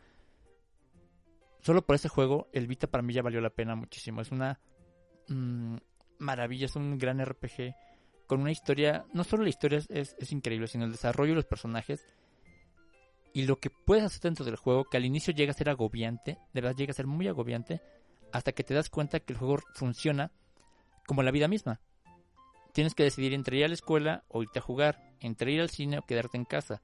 Solo por ese juego, el Vita para mí ya valió la pena muchísimo. Es una mmm, maravilla, es un gran RPG con una historia, no solo la historia es, increíble, sino el desarrollo de los personajes y lo que puedes hacer dentro del juego, que al inicio llega a ser agobiante, de verdad llega a ser muy agobiante, hasta que te das cuenta que el juego funciona como la vida misma. Tienes que decidir entre ir a la escuela o irte a jugar, entre ir al cine o quedarte en casa.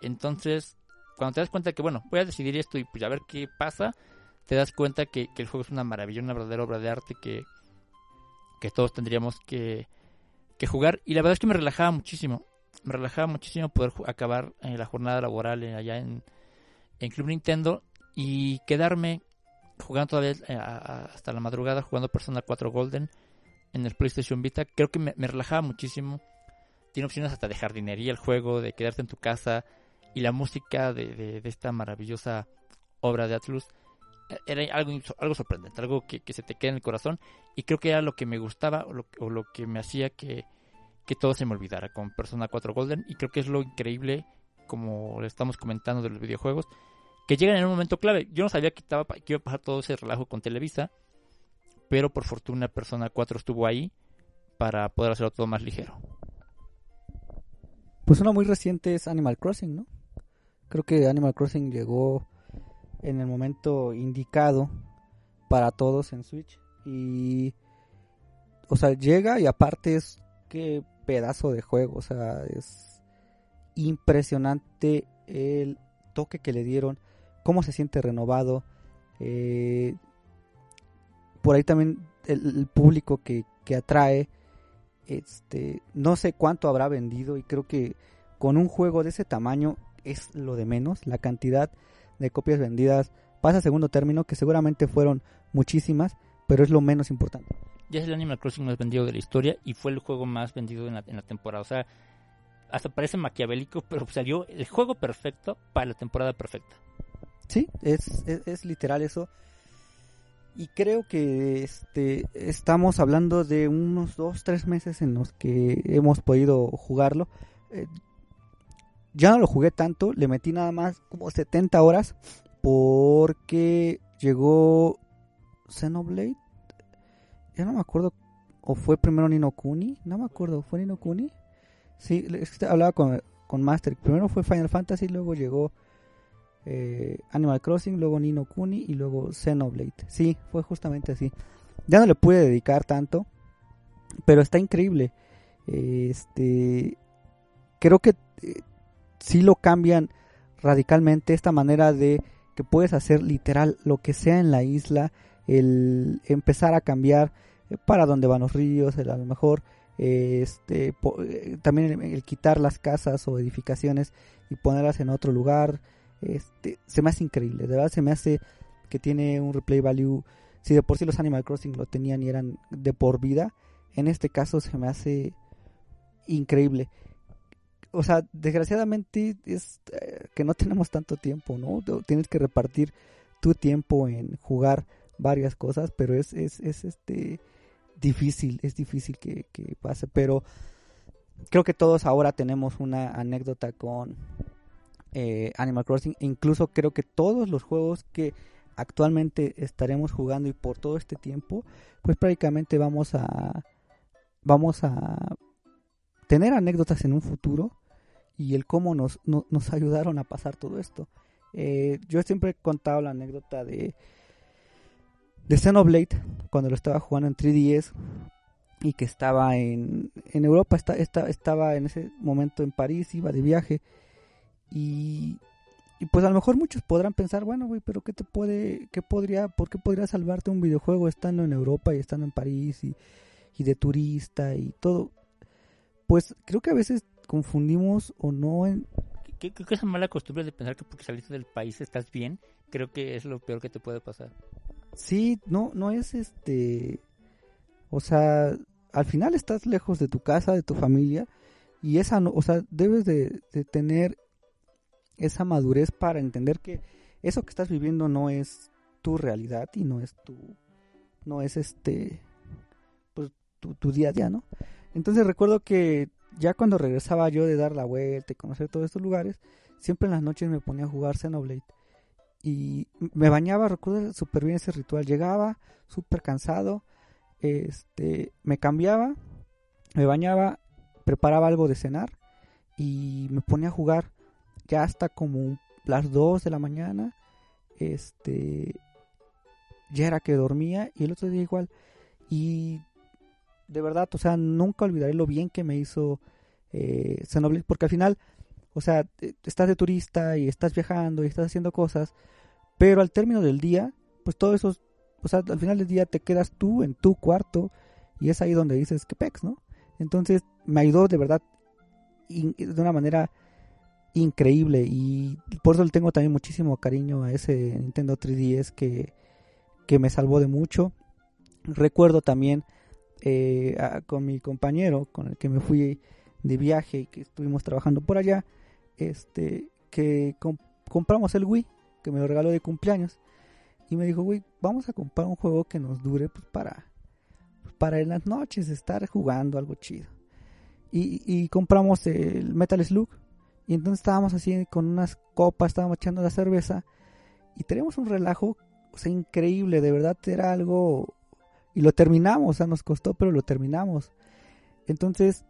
Entonces, cuando te das cuenta que, bueno, voy a decidir esto y pues a ver qué pasa, te das cuenta que, el juego es una maravilla, una verdadera obra de arte que, que todos tendríamos que, que jugar. Y la verdad es que me relajaba muchísimo. Me relajaba muchísimo poder acabar eh, la jornada laboral eh, allá en, en, Club Nintendo y quedarme jugando todavía eh, hasta la madrugada jugando Persona 4 Golden en el PlayStation Vita. Creo que me, relajaba muchísimo. Tiene opciones hasta de jardinería el juego, de quedarte en tu casa y la música de, de esta maravillosa obra de Atlus era algo, algo sorprendente, algo que, se te queda en el corazón y creo que era lo que me gustaba o lo, que me hacía que, todo se me olvidara con Persona 4 Golden y creo que es lo increíble, como le estamos comentando de los videojuegos, que llegan en un momento clave. Yo no sabía que, estaba, que iba a pasar todo ese relajo con Televisa, pero por fortuna Persona 4 estuvo ahí para poder hacerlo todo más ligero. Pues uno muy reciente es Animal Crossing, ¿no? Creo que Animal Crossing llegó en el momento indicado para todos en Switch. Y, o sea, llega y aparte es que pedazo de juego, o sea, es impresionante el toque que le dieron, cómo se siente renovado. Eh, por ahí también el, público que, que, atrae, este, no sé cuánto habrá vendido y creo que con un juego de ese tamaño es lo de menos, la cantidad de copias vendidas pasa a segundo término, que seguramente fueron muchísimas, pero es lo menos importante. Ya es el Animal Crossing más vendido de la historia y fue el juego más vendido en la, en la temporada. O sea, hasta parece maquiavélico, pero salió el juego perfecto para la temporada perfecta. Sí, es, es, literal eso. Y creo que este estamos hablando de unos dos, tres meses en los que hemos podido jugarlo. Eh, ya no lo jugué tanto, le metí nada más como 70 horas porque llegó Xenoblade. Ya no me acuerdo. O fue primero Nino Kuni. No me acuerdo. ¿Fue Nino Kuni? Sí, hablaba con, con Master. Primero fue Final Fantasy, luego llegó eh, Animal Crossing, luego Nino Kuni y luego Xenoblade. Sí, fue justamente así. Ya no le pude dedicar tanto. Pero está increíble. Este. Creo que eh, si lo cambian radicalmente esta manera de que puedes hacer literal lo que sea en la isla, el empezar a cambiar eh, para dónde van los ríos, el, a lo mejor este eh, también el, quitar las casas o edificaciones y ponerlas en otro lugar, este se me hace increíble, de verdad se me hace que tiene un replay value si de por sí los Animal Crossing lo tenían y eran de por vida, en este caso se me hace increíble. O sea, desgraciadamente es eh, que no tenemos tanto tiempo, ¿no? Tienes que repartir tu tiempo en jugar varias cosas, pero es, es, es este difícil, es difícil que, que pase, pero creo que todos ahora tenemos una anécdota con eh, Animal Crossing. Incluso creo que todos los juegos que actualmente estaremos jugando y por todo este tiempo, pues prácticamente vamos a vamos a tener anécdotas en un futuro y el cómo nos, nos ayudaron a pasar todo esto. Eh, yo siempre he contado la anécdota de de Xenoblade cuando lo estaba jugando en 3DS y que estaba en, en Europa, está, estaba en ese momento en París, iba de viaje y, y pues a lo mejor muchos podrán pensar, bueno, güey, pero ¿qué te puede, qué podría, por qué podría salvarte un videojuego estando en Europa y estando en París y, y de turista y todo? Pues creo que a veces confundimos o no en... Creo que esa mala costumbre de pensar que porque saliste del país estás bien, creo que es lo peor que te puede pasar. Sí, no, no es este... O sea, al final estás lejos de tu casa, de tu familia, y esa, no, o sea, debes de, de tener esa madurez para entender que eso que estás viviendo no es tu realidad y no es tu no es este pues tu, día a día, ¿no? Entonces recuerdo que ya cuando regresaba yo de dar la vuelta y conocer todos estos lugares, siempre en las noches me ponía a jugar Xenoblade. Y me bañaba, recuerdo súper bien ese ritual. Llegaba súper cansado, este, me cambiaba, me bañaba, preparaba algo de cenar y me ponía a jugar ya hasta como las 2 de la mañana, este, ya era que dormía y el otro día igual. Y de verdad, o sea, nunca olvidaré lo bien que me hizo eh, porque al final, o sea, estás de turista y estás viajando y estás haciendo cosas, pero al término del día, pues todo eso, o sea, al final del día te quedas tú en tu cuarto y es ahí donde dices que pex, ¿no? Entonces me ayudó de verdad de una manera increíble y por eso le tengo también muchísimo cariño a ese Nintendo 3DS que, que me salvó de mucho. Recuerdo también eh, con mi compañero con el que me fui de viaje y que estuvimos trabajando por allá, este, que compramos el Wii, que me lo regaló de cumpleaños, y me dijo, güey, vamos a comprar un juego que nos dure pues, para, para en las noches estar jugando algo chido. Y, y compramos el Metal Slug, y entonces estábamos así con unas copas, estábamos echando la cerveza y tenemos un relajo, o sea, increíble, de verdad era algo y lo terminamos, o sea, nos costó, pero lo terminamos. Entonces,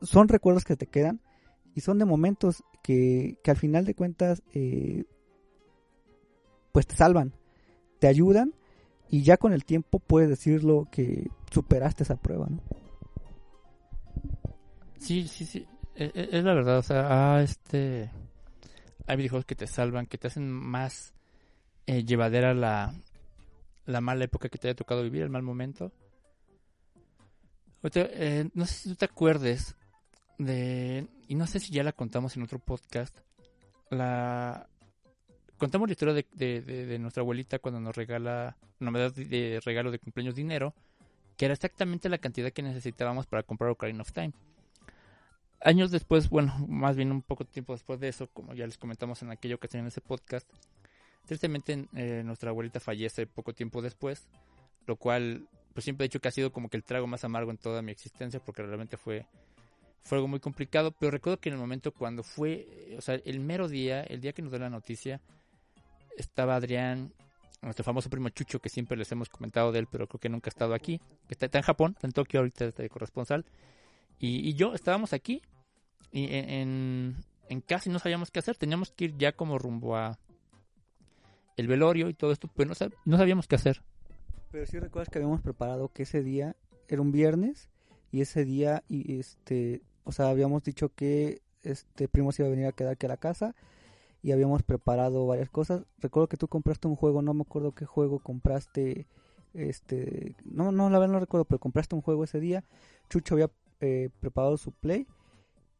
son recuerdos que te quedan y son de momentos que, que al final de cuentas, eh, pues te salvan, te ayudan y ya con el tiempo puedes decirlo que superaste esa prueba, ¿no? Sí, sí, sí. E, e, es, la verdad, o sea, este, hay videojuegos que te salvan, que te hacen más eh, llevadera la, la mala época que te haya tocado vivir, el mal momento. Eh, no sé si tú te acuerdes de, y no sé si ya la contamos en otro podcast, la contamos la historia de, de, nuestra abuelita cuando nos regala, una medida de regalo de cumpleaños dinero, que era exactamente la cantidad que necesitábamos para comprar Ocarina of Time años después, bueno, más bien un poco tiempo después de eso, como ya les comentamos en aquella ocasión en ese podcast, tristemente eh, nuestra abuelita fallece poco tiempo después, lo cual pues siempre he dicho que ha sido como que el trago más amargo en toda mi existencia porque realmente fue fue algo muy complicado, pero recuerdo que en el momento cuando fue, eh, o sea, el mero día, el día que nos dio la noticia, estaba Adrián, nuestro famoso primo Chucho, que siempre les hemos comentado de él, pero creo que nunca ha estado aquí, que está, en Japón, está en Tokio ahorita, está de corresponsal, y, yo estábamos aquí y en, en casa y no sabíamos qué hacer. Teníamos que ir ya como rumbo a el velorio y todo esto, pero no, sabíamos qué hacer. Pero sí recuerdas que habíamos preparado que ese día era un viernes y ese día y este, o sea, habíamos dicho que este primo se iba a venir a quedar aquí a la casa y habíamos preparado varias cosas. Recuerdo que tú compraste un juego, no me acuerdo qué juego compraste, este, no, no, la verdad no recuerdo, pero compraste un juego ese día. Chucho había eh, preparado su play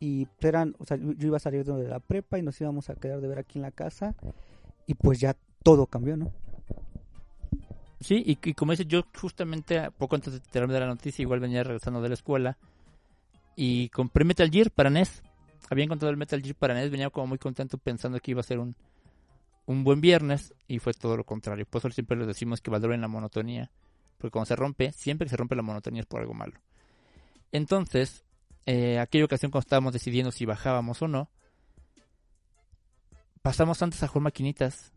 y eran, o sea, yo iba a salir de la prepa y nos íbamos a quedar de ver aquí en la casa y pues ya todo cambió, ¿no? Sí, y, como dice, yo justamente poco antes de enterarme de la noticia, igual venía regresando de la escuela y compré Metal Gear para NES. Había encontrado el Metal Gear para NES, venía como muy contento pensando que iba a ser un, un buen viernes y fue todo lo contrario. Por eso siempre les decimos que valoren la monotonía, porque cuando se rompe, siempre que se rompe la monotonía es por algo malo. Entonces, eh, aquella ocasión cuando estábamos decidiendo si bajábamos o no, pasamos antes a jugar maquinitas.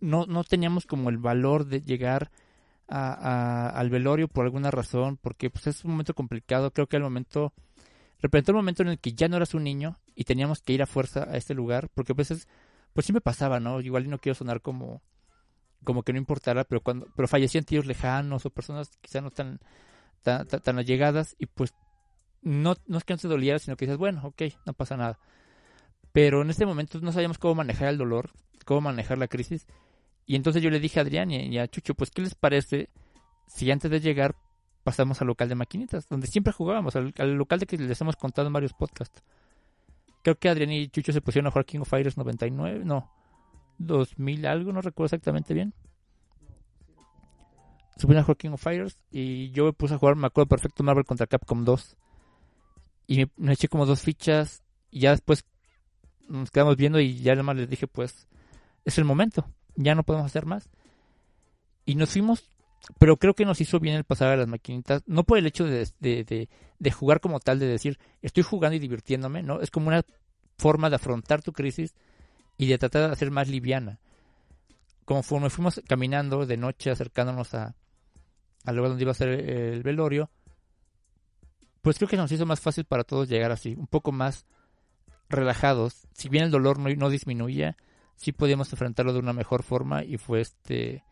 No, no teníamos como el valor de llegar a, al velorio por alguna razón, porque pues es un momento complicado. Creo que el momento representó el momento en el que ya no eras un niño y teníamos que ir a fuerza a este lugar, porque a veces, pues siempre pasaba, ¿no? Igual no quiero sonar como como que no importara, pero cuando pero fallecían tíos lejanos o personas quizás no tan tan, tan- tan allegadas y pues no, no es que no te doliera, sino que dices, bueno, ok, no pasa nada. Pero en este momento no sabíamos cómo manejar el dolor, cómo manejar la crisis. Y entonces yo le dije a Adrián y y a Chucho, pues, ¿qué les parece si antes de llegar pasamos al local de maquinitas, donde siempre jugábamos, al, al local de que les hemos contado en varios podcasts? Creo que Adrián y Chucho se pusieron a jugar King of Fighters 99, no, 2000 algo, no recuerdo exactamente bien. Se pusieron a jugar King of Fighters y yo me puse a jugar, me acuerdo perfecto, Marvel contra Capcom 2. Y me, eché como dos fichas y ya después nos quedamos viendo y ya nada más les dije, pues, es el momento, ya no podemos hacer más. Y nos fuimos, pero creo que nos hizo bien el pasar a las maquinitas, no por el hecho de, de jugar como tal, de decir, estoy jugando y divirtiéndome, ¿no? Es como una forma de afrontar tu crisis y de tratar de hacer más liviana. Conforme fuimos caminando de noche, acercándonos a, al lugar donde iba a ser el velorio, pues creo que nos hizo más fácil para todos llegar así, un poco más relajados. Si bien el dolor no, no disminuía, sí podíamos enfrentarlo de una mejor forma y fue este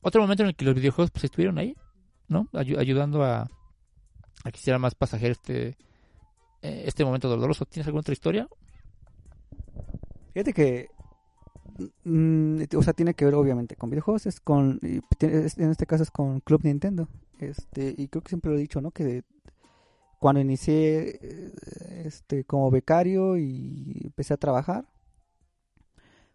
otro momento en el que los videojuegos pues estuvieron ahí, ¿no? Ayu- ayudando a, a que hiciera más pasajero este eh, este momento doloroso. ¿Tienes alguna otra historia? Fíjate que, mm, o sea, tiene que ver obviamente con videojuegos, es con, en este caso es con Club Nintendo, este, y creo que siempre lo he dicho, ¿no? Que cuando inicié, eh, este, como becario y empecé a trabajar,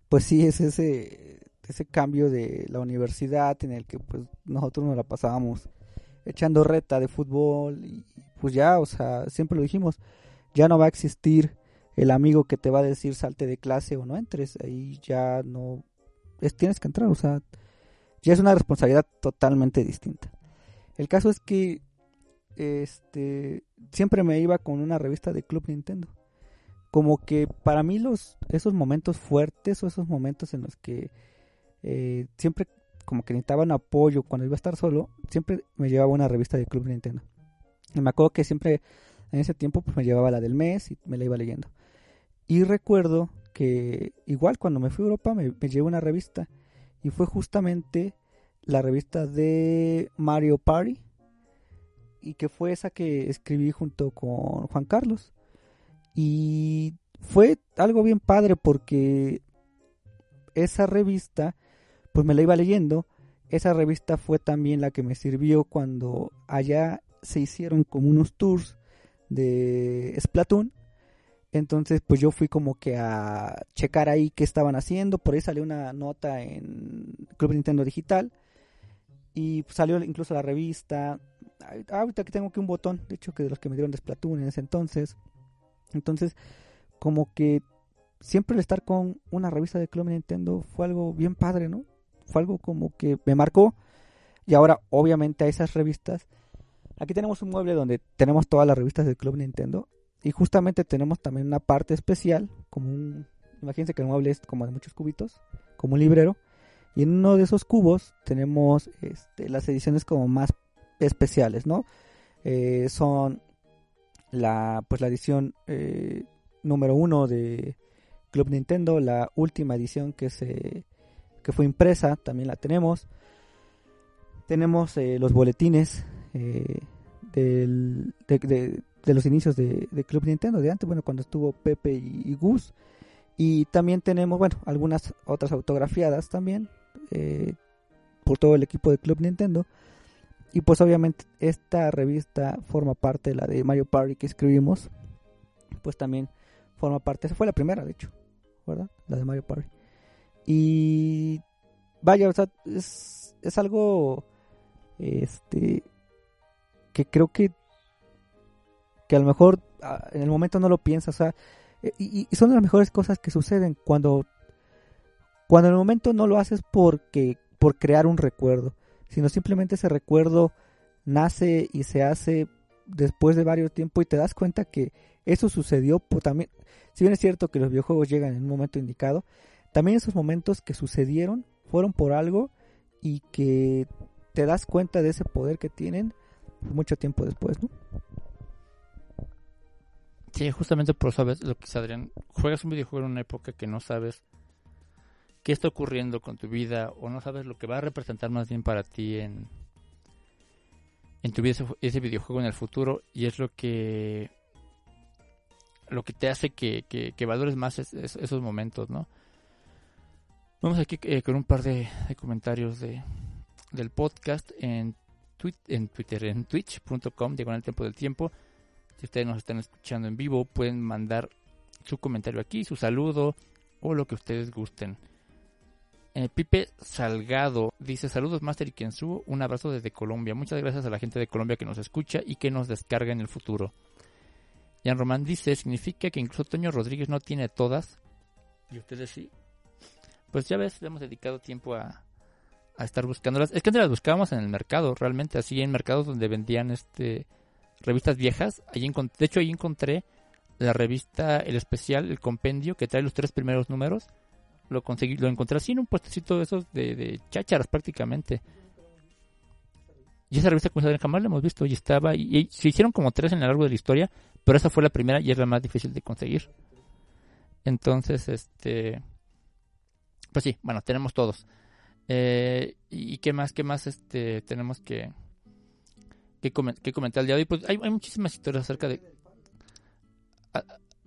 pues sí es ese, ese cambio de la universidad en el que pues nosotros nos la pasábamos echando reta de fútbol y pues ya, o sea, siempre lo dijimos, ya no va a existir el amigo que te va a decir salte de clase o no entres, ahí ya no es, tienes que entrar, o sea, ya es una responsabilidad totalmente distinta. El caso es que este siempre me iba con una revista de Club Nintendo. Como que para mí los esos momentos fuertes o esos momentos en los que eh, siempre como que necesitaban apoyo cuando iba a estar solo, siempre me llevaba una revista de Club Nintendo. Y me acuerdo que siempre en ese tiempo pues me llevaba la del mes y me la iba leyendo. Y recuerdo que igual cuando me fui a Europa me, me llevé una revista y fue justamente la revista de Mario Party y que fue esa que escribí junto con Juan Carlos. Y fue algo bien padre porque esa revista pues me la iba leyendo. Esa revista fue también la que me sirvió cuando allá se hicieron como unos tours de Splatoon. Entonces, pues yo fui como que a checar ahí qué estaban haciendo. Por ahí salió una nota en Club Nintendo Digital. Y salió incluso la revista. Ay, Ahorita que tengo aquí un botón, de hecho, que de los que me dieron de en ese entonces. Entonces, como que siempre el estar con una revista de Club Nintendo fue algo bien padre, ¿no? Fue algo como que me marcó. Y ahora, obviamente, a esas revistas. Aquí tenemos un mueble donde tenemos todas las revistas del Club Nintendo. Y justamente tenemos también una parte especial, como un... Imagínense que el mueble es como de muchos cubitos, como un librero. Y en uno de esos cubos tenemos este, las ediciones como más especiales, ¿no? Eh, son la, pues la edición eh, número uno de Club Nintendo, la última edición que se que fue impresa, también la tenemos. Tenemos eh, los boletines del, de, de, de los inicios de, de, Club Nintendo, de antes, bueno, cuando estuvo Pepe y, Gus. Y también tenemos, bueno, algunas otras autografiadas también eh, por todo el equipo de Club Nintendo. Y pues obviamente esta revista forma parte de la de Mario Party que escribimos. Pues también forma parte, esa fue la primera de hecho, ¿verdad? La de Mario Party. Y vaya, o sea, es, es algo este que creo que que a lo mejor ah, en el momento no lo piensas, eh, y, y son las mejores cosas que suceden cuando cuando en el momento no lo haces porque por crear un recuerdo, sino simplemente ese recuerdo nace y se hace después de varios tiempo y te das cuenta que eso sucedió por también, si bien es cierto que los videojuegos llegan en un momento indicado, también esos momentos que sucedieron fueron por algo y que te das cuenta de ese poder que tienen mucho tiempo después, ¿no? Sí, justamente por eso lo que es Adrián. Juegas un videojuego en una época que no sabes qué está ocurriendo con tu vida o no sabes lo que va a representar más bien para ti en, en tu vida ese, videojuego en el futuro y es lo que lo que te hace que, que, valores más es- es- esos momentos, ¿no? Vamos aquí eh, con un par de, comentarios de, del podcast en, twit- en Twitter, en twitch.com, diagonal tiempo del tiempo. Ustedes nos están escuchando en vivo, pueden mandar su comentario aquí, su saludo o lo que ustedes gusten. Eh, Pipe Salgado dice saludos Master y Kensuo, un abrazo desde Colombia. Muchas gracias a la gente de Colombia que nos escucha y que nos descarga en el futuro. Jan Román dice, significa que incluso Toño Rodríguez no tiene todas. ¿Y ustedes sí? Pues ya ves, le hemos dedicado tiempo a, a estar buscándolas. Es que antes las buscábamos en el mercado, realmente, así en mercados donde vendían este revistas viejas. Allí de hecho, ahí encontré la revista, el especial, el compendio, que trae los tres primeros números. Lo conseguí, lo encontré así en un puestecito de esos de, de chácharas prácticamente. Y esa revista, como jamás la hemos visto. Y estaba, y, y se hicieron como tres en lo largo de la historia, pero esa fue la primera y es la más difícil de conseguir. Entonces, este. Pues sí, bueno, tenemos todos. Eh, ¿Y qué más, qué más este, tenemos que, que, comen- que comentar el día de hoy? Pues hay, muchísimas historias acerca de... Ah,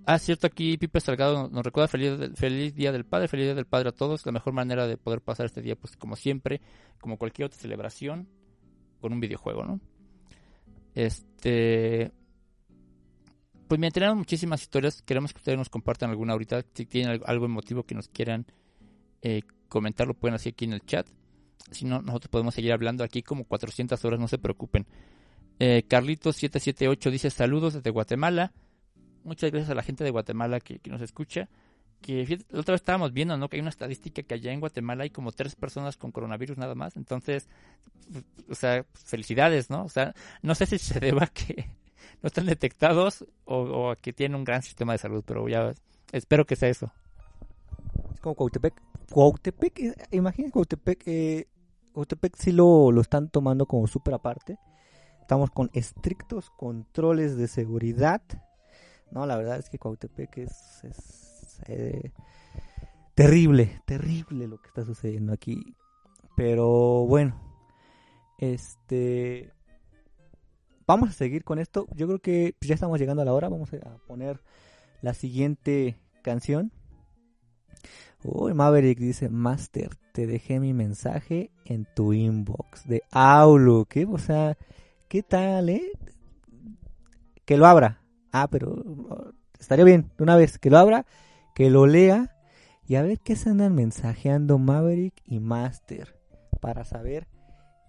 Ah, cierto, aquí Pipe Salgado nos, recuerda feliz, Día del Padre, feliz Día del Padre a todos. La mejor manera de poder pasar este día, pues como siempre, como cualquier otra celebración, con un videojuego, ¿no? Este... Pues me tenemos muchísimas historias. Queremos que ustedes nos compartan alguna ahorita. Si tienen algo emotivo que nos quieran eh, comentar, lo pueden hacer aquí en el chat. Si no, nosotros podemos seguir hablando aquí como 400 horas, no se preocupen. Eh, Carlitos778 dice saludos desde Guatemala. Muchas gracias a la gente de Guatemala que, nos escucha. Que la otra vez estábamos viendo, ¿no? Que hay una estadística que allá en Guatemala hay como tres personas con coronavirus nada más. Entonces, o sea, felicidades, ¿no? O sea, no sé si se deba a que no están detectados o, o a que tienen un gran sistema de salud, pero ya espero que sea eso. Es como Cuautepec. Cuautepec, eh, imagínense Cuautepec, eh, sí lo, lo están tomando como súper aparte. Estamos con estrictos controles de seguridad. No, la verdad es que Cuautepec es, eh, terrible, terrible lo que está sucediendo aquí. Pero bueno, este... Vamos a seguir con esto. Yo creo que ya estamos llegando a la hora. Vamos a poner la siguiente canción. Uy, Maverick dice, Master, te dejé mi mensaje en tu inbox de Outlook. ¿eh? O sea, ¿qué tal, eh? Que lo abra. Ah, pero uh, estaría bien, de una vez, que lo abra, que lo lea y a ver qué se andan mensajeando Maverick y Master para saber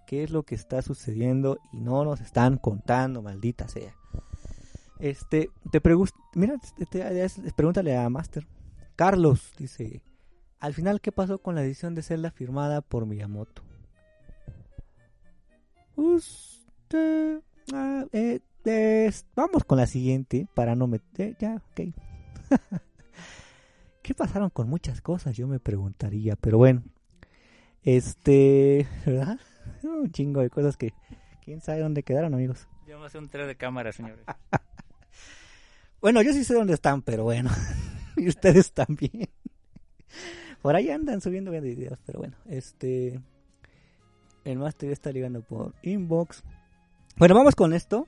qué es lo que está sucediendo y no nos están contando, maldita sea. Este, te pregunto, mira, es- pregúntale a Master. Carlos dice, al final, ¿qué pasó con la edición de Zelda firmada por Miyamoto? Usted, eh, vamos con la siguiente para no meter, ya, ok. ¿Qué pasaron con muchas cosas? Yo me preguntaría, pero bueno, este, ¿verdad? Un chingo de cosas que, quién sabe dónde quedaron, amigos. Vamos a hacer un tren de cámara, señores. Bueno, yo sí sé dónde están, pero bueno. y ustedes también. Por ahí andan subiendo videos, pero bueno, este. El Master está ligando por inbox. Bueno, vamos con esto.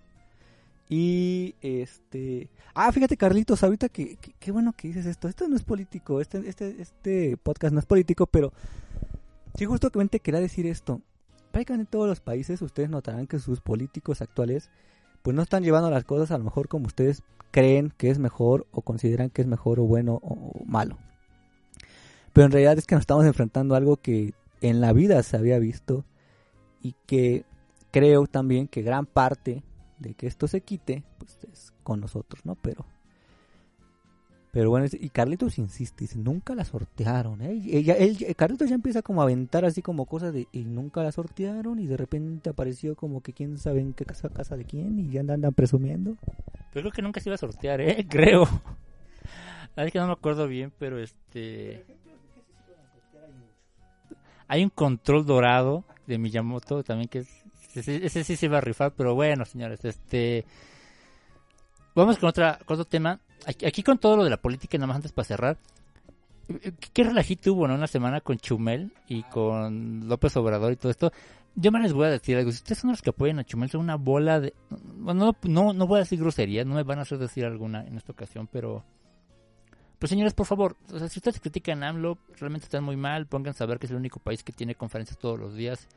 Y este. Ah, fíjate, Carlitos, ahorita que, qué bueno que dices esto. Esto no es político. Este, este, este podcast no es político, pero. Sí, justamente quería decir esto. Prácticamente en todos los países ustedes notarán que sus políticos actuales pues no están llevando las cosas a lo mejor como ustedes creen que es mejor o consideran que es mejor o bueno o malo. Pero en realidad es que nos estamos enfrentando a algo que en la vida se había visto y que creo también que gran parte de que esto se quite, pues es con nosotros, ¿no? Pero pero bueno, y Carlitos insiste, dice, nunca la sortearon, ¿eh? Y ella- él, Carlitos ya empieza como a aventar así como cosas de, y nunca la sortearon, y de repente apareció como que quién sabe en qué casa, casa de quién, y ya andan, andan presumiendo. Pero creo que nunca se iba a sortear, ¿eh? Creo. La es que no me acuerdo bien, pero este... Hay un control dorado de Miyamoto también que es... Ese, sí se iba a rifar, pero bueno, señores, este... Vamos con, otra, con otro tema. Aquí, aquí con todo lo de la política, nada más antes para cerrar. ¿Qué, qué relajito hubo, no? Una semana con Chumel y con López Obrador y todo esto. Yo me les voy a decir algo. Si ustedes son los que apoyan a Chumel, son una bola de... Bueno, no, no, no voy a decir groserías, no me van a hacer decir alguna en esta ocasión, pero... Pues señores, por favor, o sea, si ustedes critican a AMLO, realmente están muy mal, pónganse a ver que es el único país que tiene conferencias todos los días.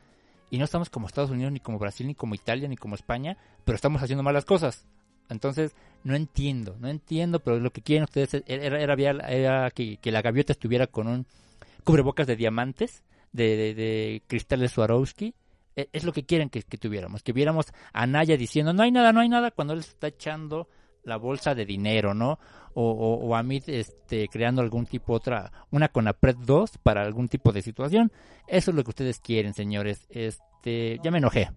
Y no estamos como Estados Unidos, ni como Brasil, ni como Italia, ni como España, pero estamos haciendo malas cosas. Entonces, no entiendo, no entiendo, pero lo que quieren ustedes es- era, era, era- que, la gaviota estuviera con un cubrebocas de diamantes, de, de, de cristales Swarovski. E- Es lo que quieren que, que tuviéramos, que viéramos a Naya diciendo, no hay nada, no hay nada, cuando él está echando la bolsa de dinero, ¿no? O, a mí este, creando algún tipo, otra, una Conapred 2 para algún tipo de situación. Eso es lo que ustedes quieren, señores. Este, ya me enojé.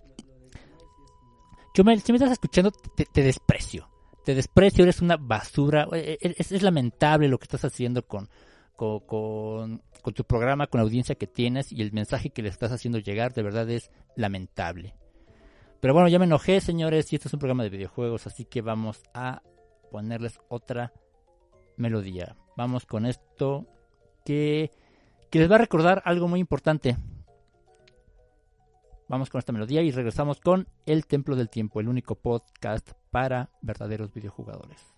Chumel, si me estás escuchando, te, te desprecio. Te desprecio, eres una basura. Eh, eh, Es, es lamentable lo que estás haciendo con, con, con, con tu programa, con la audiencia que tienes y el mensaje que le estás haciendo llegar, de verdad es lamentable. Pero bueno, ya me enojé, señores, y esto es un programa de videojuegos, así que vamos a ponerles otra melodía. Vamos con esto que, que les va a recordar algo muy importante. Vamos con esta melodía y regresamos con El Templo del Tiempo, el único podcast para verdaderos videojugadores.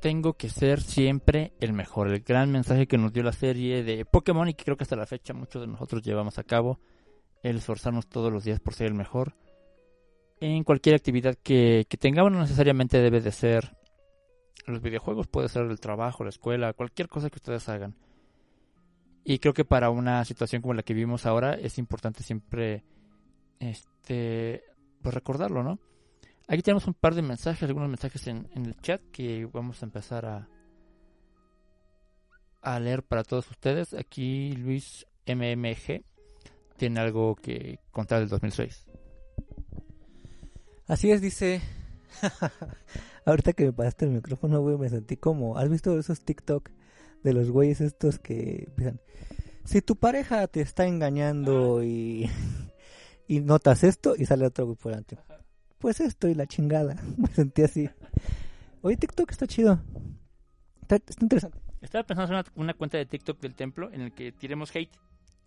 Tengo que ser siempre el mejor. El gran mensaje que nos dio la serie de Pokémon y que creo que hasta la fecha muchos de nosotros llevamos a cabo. El esforzarnos todos los días por ser el mejor. En cualquier actividad que, que tengamos, no necesariamente debe de ser los videojuegos, puede ser el trabajo, la escuela, cualquier cosa que ustedes hagan. Y creo que para una situación como la que vivimos ahora es importante siempre este pues recordarlo, ¿no? Aquí tenemos un par de mensajes, algunos mensajes en, en el chat que vamos a empezar a, a leer para todos ustedes. Aquí Luis MMG tiene algo que contar del 2006. Así es, dice. Ahorita que me pasaste el micrófono, güey, me sentí como. ¿Has visto esos TikTok de los güeyes estos que empiezan? Si tu pareja te está engañando y, y notas esto, y sale otro güey por delante. Pues esto y la chingada. Me sentí así. Oye, TikTok está chido. Está, está interesante. Estaba pensando en una, una cuenta de TikTok del templo en el que tiremos hate.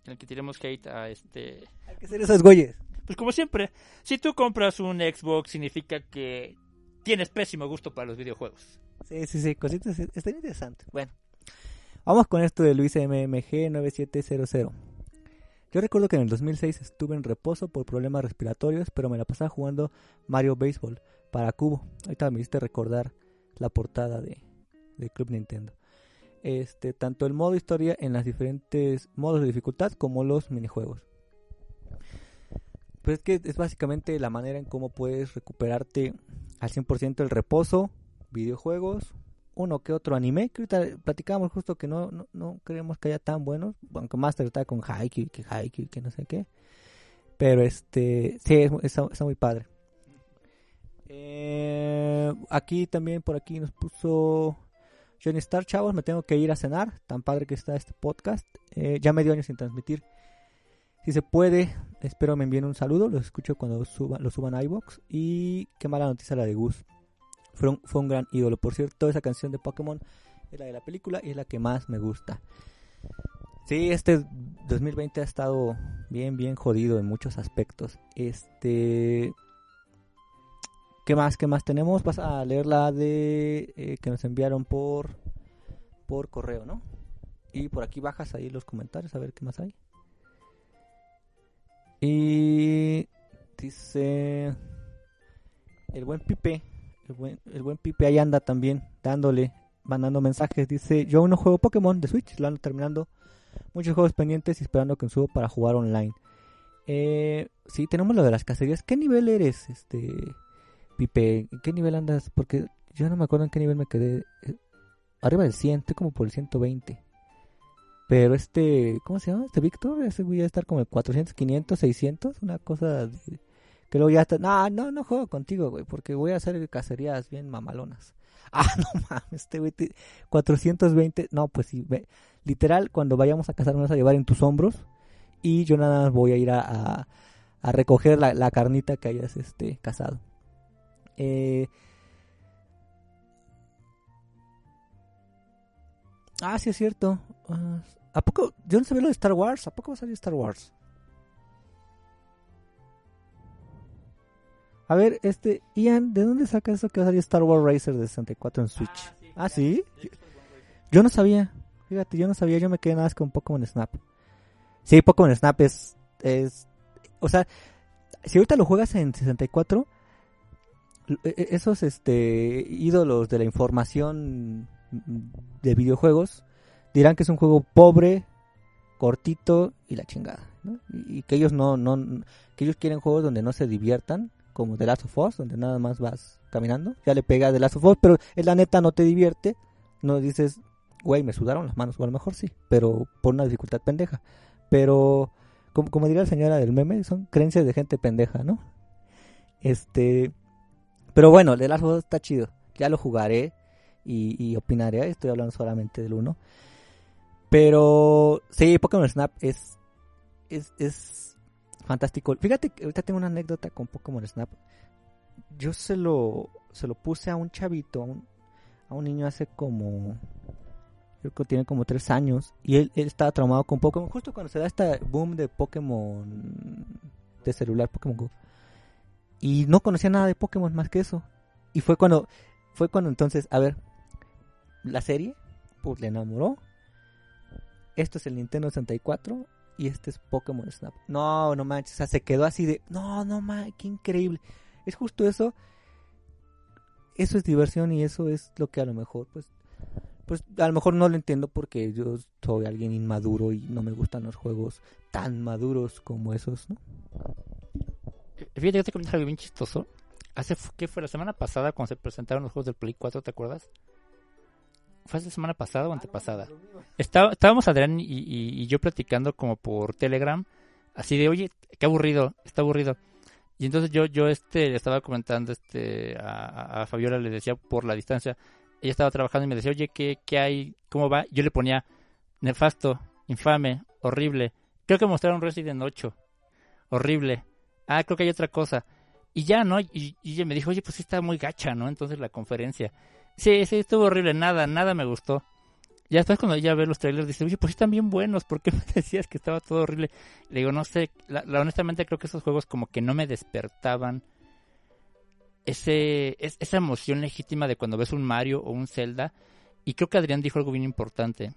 En el que tiremos hate a este. Hay que ser esos güeyes. Pues como siempre, si tú compras un Xbox significa que tienes pésimo gusto para los videojuegos. Sí, sí, sí, cositas. Está interesante. Bueno, vamos con esto de Luis MMG 9700. Yo recuerdo que en el 2006 estuve en reposo por problemas respiratorios, pero me la pasaba jugando Mario Baseball para Cubo. Ahorita me hiciste recordar la portada de, de Club Nintendo. Este, tanto el modo historia en las diferentes modos de dificultad como los minijuegos. Pues es que es básicamente la manera en cómo puedes recuperarte al 100% el reposo, videojuegos, uno que otro anime, que ahorita platicábamos justo que no, no, creemos que haya tan buenos, aunque Master está con Haikyuu, que Haikyuu, que no sé qué. Pero este, sí, es, está, muy padre. Eh, aquí también, por aquí nos puso Johnny Star, chavos, me tengo que ir a cenar, tan padre que está este podcast. Eh, ya medio año sin transmitir. Si se puede, espero me envíen un saludo, los escucho cuando suban, lo suban a iBox. Y qué mala noticia la de Gus. Fue un, fue un gran ídolo. Por cierto, esa canción de Pokémon es la de la película y es la que más me gusta. Sí, este 2020 ha estado bien, bien jodido en muchos aspectos. Este. ¿Qué más? ¿Qué más tenemos? Vas a leer la de eh, que nos enviaron por por correo, ¿no? Y por aquí bajas ahí los comentarios a ver qué más hay. Y dice el buen Pipe, el buen, el buen Pipe ahí anda también dándole, mandando mensajes. Dice, yo aún no juego Pokémon de Switch, lo ando terminando. Muchos juegos pendientes y esperando que subo para jugar online. Eh, sí, tenemos lo de las cacerías. ¿Qué nivel eres, este Pipe? ¿En qué nivel andas? Porque yo no me acuerdo en qué nivel me quedé. Eh, Arriba del 100, estoy como por el 120. Pero este, ¿cómo se llama? Este Víctor, ese güey ya estar como el 400, 500, 600, una cosa de- que luego ya está, no, no, no juego contigo, güey, porque voy a hacer cacerías bien mamalonas. Ah, no mames, este güey, te- 420, no, pues sí, literal, cuando vayamos a cazar me vas a llevar en tus hombros y yo nada más voy a ir a, a, a recoger la, la carnita que hayas este, cazado. Eh, Ah, sí es cierto. Ah, ¿A poco? Yo no sabía lo de Star Wars. ¿A poco va a salir Star Wars? A ver, este, Ian, ¿de dónde saca eso que va a salir Star Wars Racer de 64 en Switch? Ah, ¿sí? Yo no sabía. Fíjate, yo no sabía. Yo me quedé nada más con Pokémon Snap. Sí, Pokémon Snap es, es... O sea, si ahorita lo juegas en 64, e- e- esos este ídolos de la información de videojuegos dirán que es un juego pobre, cortito y la chingada, ¿no? Y, y que ellos no, no, que ellos quieren juegos donde no se diviertan, como The Last of Us, donde nada más vas caminando, ya le pega The Last of Us, pero es la neta no te divierte, no dices, güey, me sudaron las manos, o a lo mejor sí, pero por una dificultad pendeja, pero como, como diría la señora del meme, son creencias de gente pendeja, ¿no? Este, pero bueno, The Last of Us está chido, ya lo jugaré, y, opinaré. Estoy hablando solamente del 1. Pero sí, Pokémon Snap es, es, es fantástico. Fíjate que ahorita tengo una anécdota con Pokémon Snap. Yo se lo, se lo puse a un chavito, a un, a un niño hace como... Creo que tiene como 3 años. Y él, él estaba traumado con Pokémon. Justo cuando se da este boom de Pokémon de celular, Pokémon Go. Y no conocía nada de Pokémon más que eso. Y fue cuando, fue cuando entonces, a ver, la serie, pues le enamoró. Esto es el Nintendo 64 y este es Pokémon Snap. No, no manches, o sea, se quedó así de, no, no manches, qué increíble. Es justo eso. Eso es diversión y eso es lo que a lo mejor, pues, pues a lo mejor no lo entiendo porque yo soy alguien inmaduro y no me gustan los juegos tan maduros como esos, ¿no? Fíjate que te algo bien chistoso. Hace, ¿qué fue? La semana pasada cuando se presentaron los juegos del Play 4, ¿te acuerdas? ¿Fue la semana pasada o antepasada? Está- estábamos Adrián y, y- y yo platicando como por Telegram, así de, oye, qué aburrido, está aburrido. Y entonces yo, yo este, le estaba comentando este, a, Fabiola, le decía por la distancia, ella estaba trabajando y me decía, oye, ¿qué, qué hay? ¿Cómo va? Yo le ponía, nefasto, infame, horrible. Creo que mostraron Resident 8. Horrible. Ah, creo que hay otra cosa. Y ya, ¿no? Y, y ella me dijo, oye, pues sí está muy gacha, ¿no? Entonces la conferencia. Sí, sí, estuvo horrible, nada, nada me gustó. Ya después cuando ella ve los trailers dice, oye, pues están bien buenos, ¿por qué me decías que estaba todo horrible? Le digo, no sé, la, la- honestamente creo que esos juegos como que no me despertaban ese, es- esa emoción legítima de cuando ves un Mario o un Zelda. Y creo que Adrián dijo algo bien importante.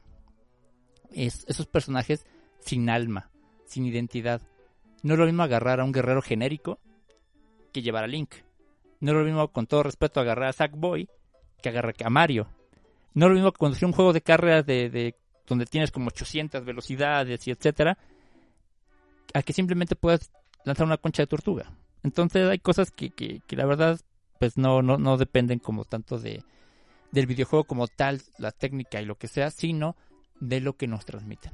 Es, esos personajes sin alma, sin identidad. No es lo mismo agarrar a un guerrero genérico que llevar a Link. No es lo mismo, con todo respeto, agarrar a Sackboy que agarrar a Mario. No es lo mismo conducir un juego de carreras de, de- donde tienes como 800 velocidades y etcétera, a que simplemente puedas lanzar una concha de tortuga. Entonces hay cosas que, que, que la verdad pues no, no, no dependen como tanto de del videojuego como tal, la técnica y lo que sea, sino de lo que nos transmiten.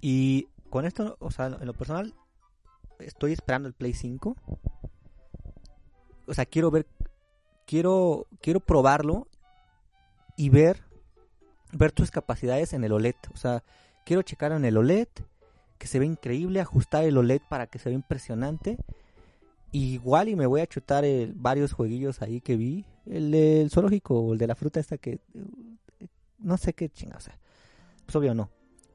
Y con esto, o sea, en lo personal, estoy esperando el Play 5. O sea, quiero ver, quiero, quiero probarlo y ver, ver tus capacidades en el OLED. O sea, quiero checar en el OLED, que se ve increíble, ajustar el OLED para que se vea impresionante. Igual y me voy a chutar el- varios jueguillos ahí que vi. El del zoológico, o el de la fruta esta que... eh, No sé qué chinga, o sea. Pues obvio no.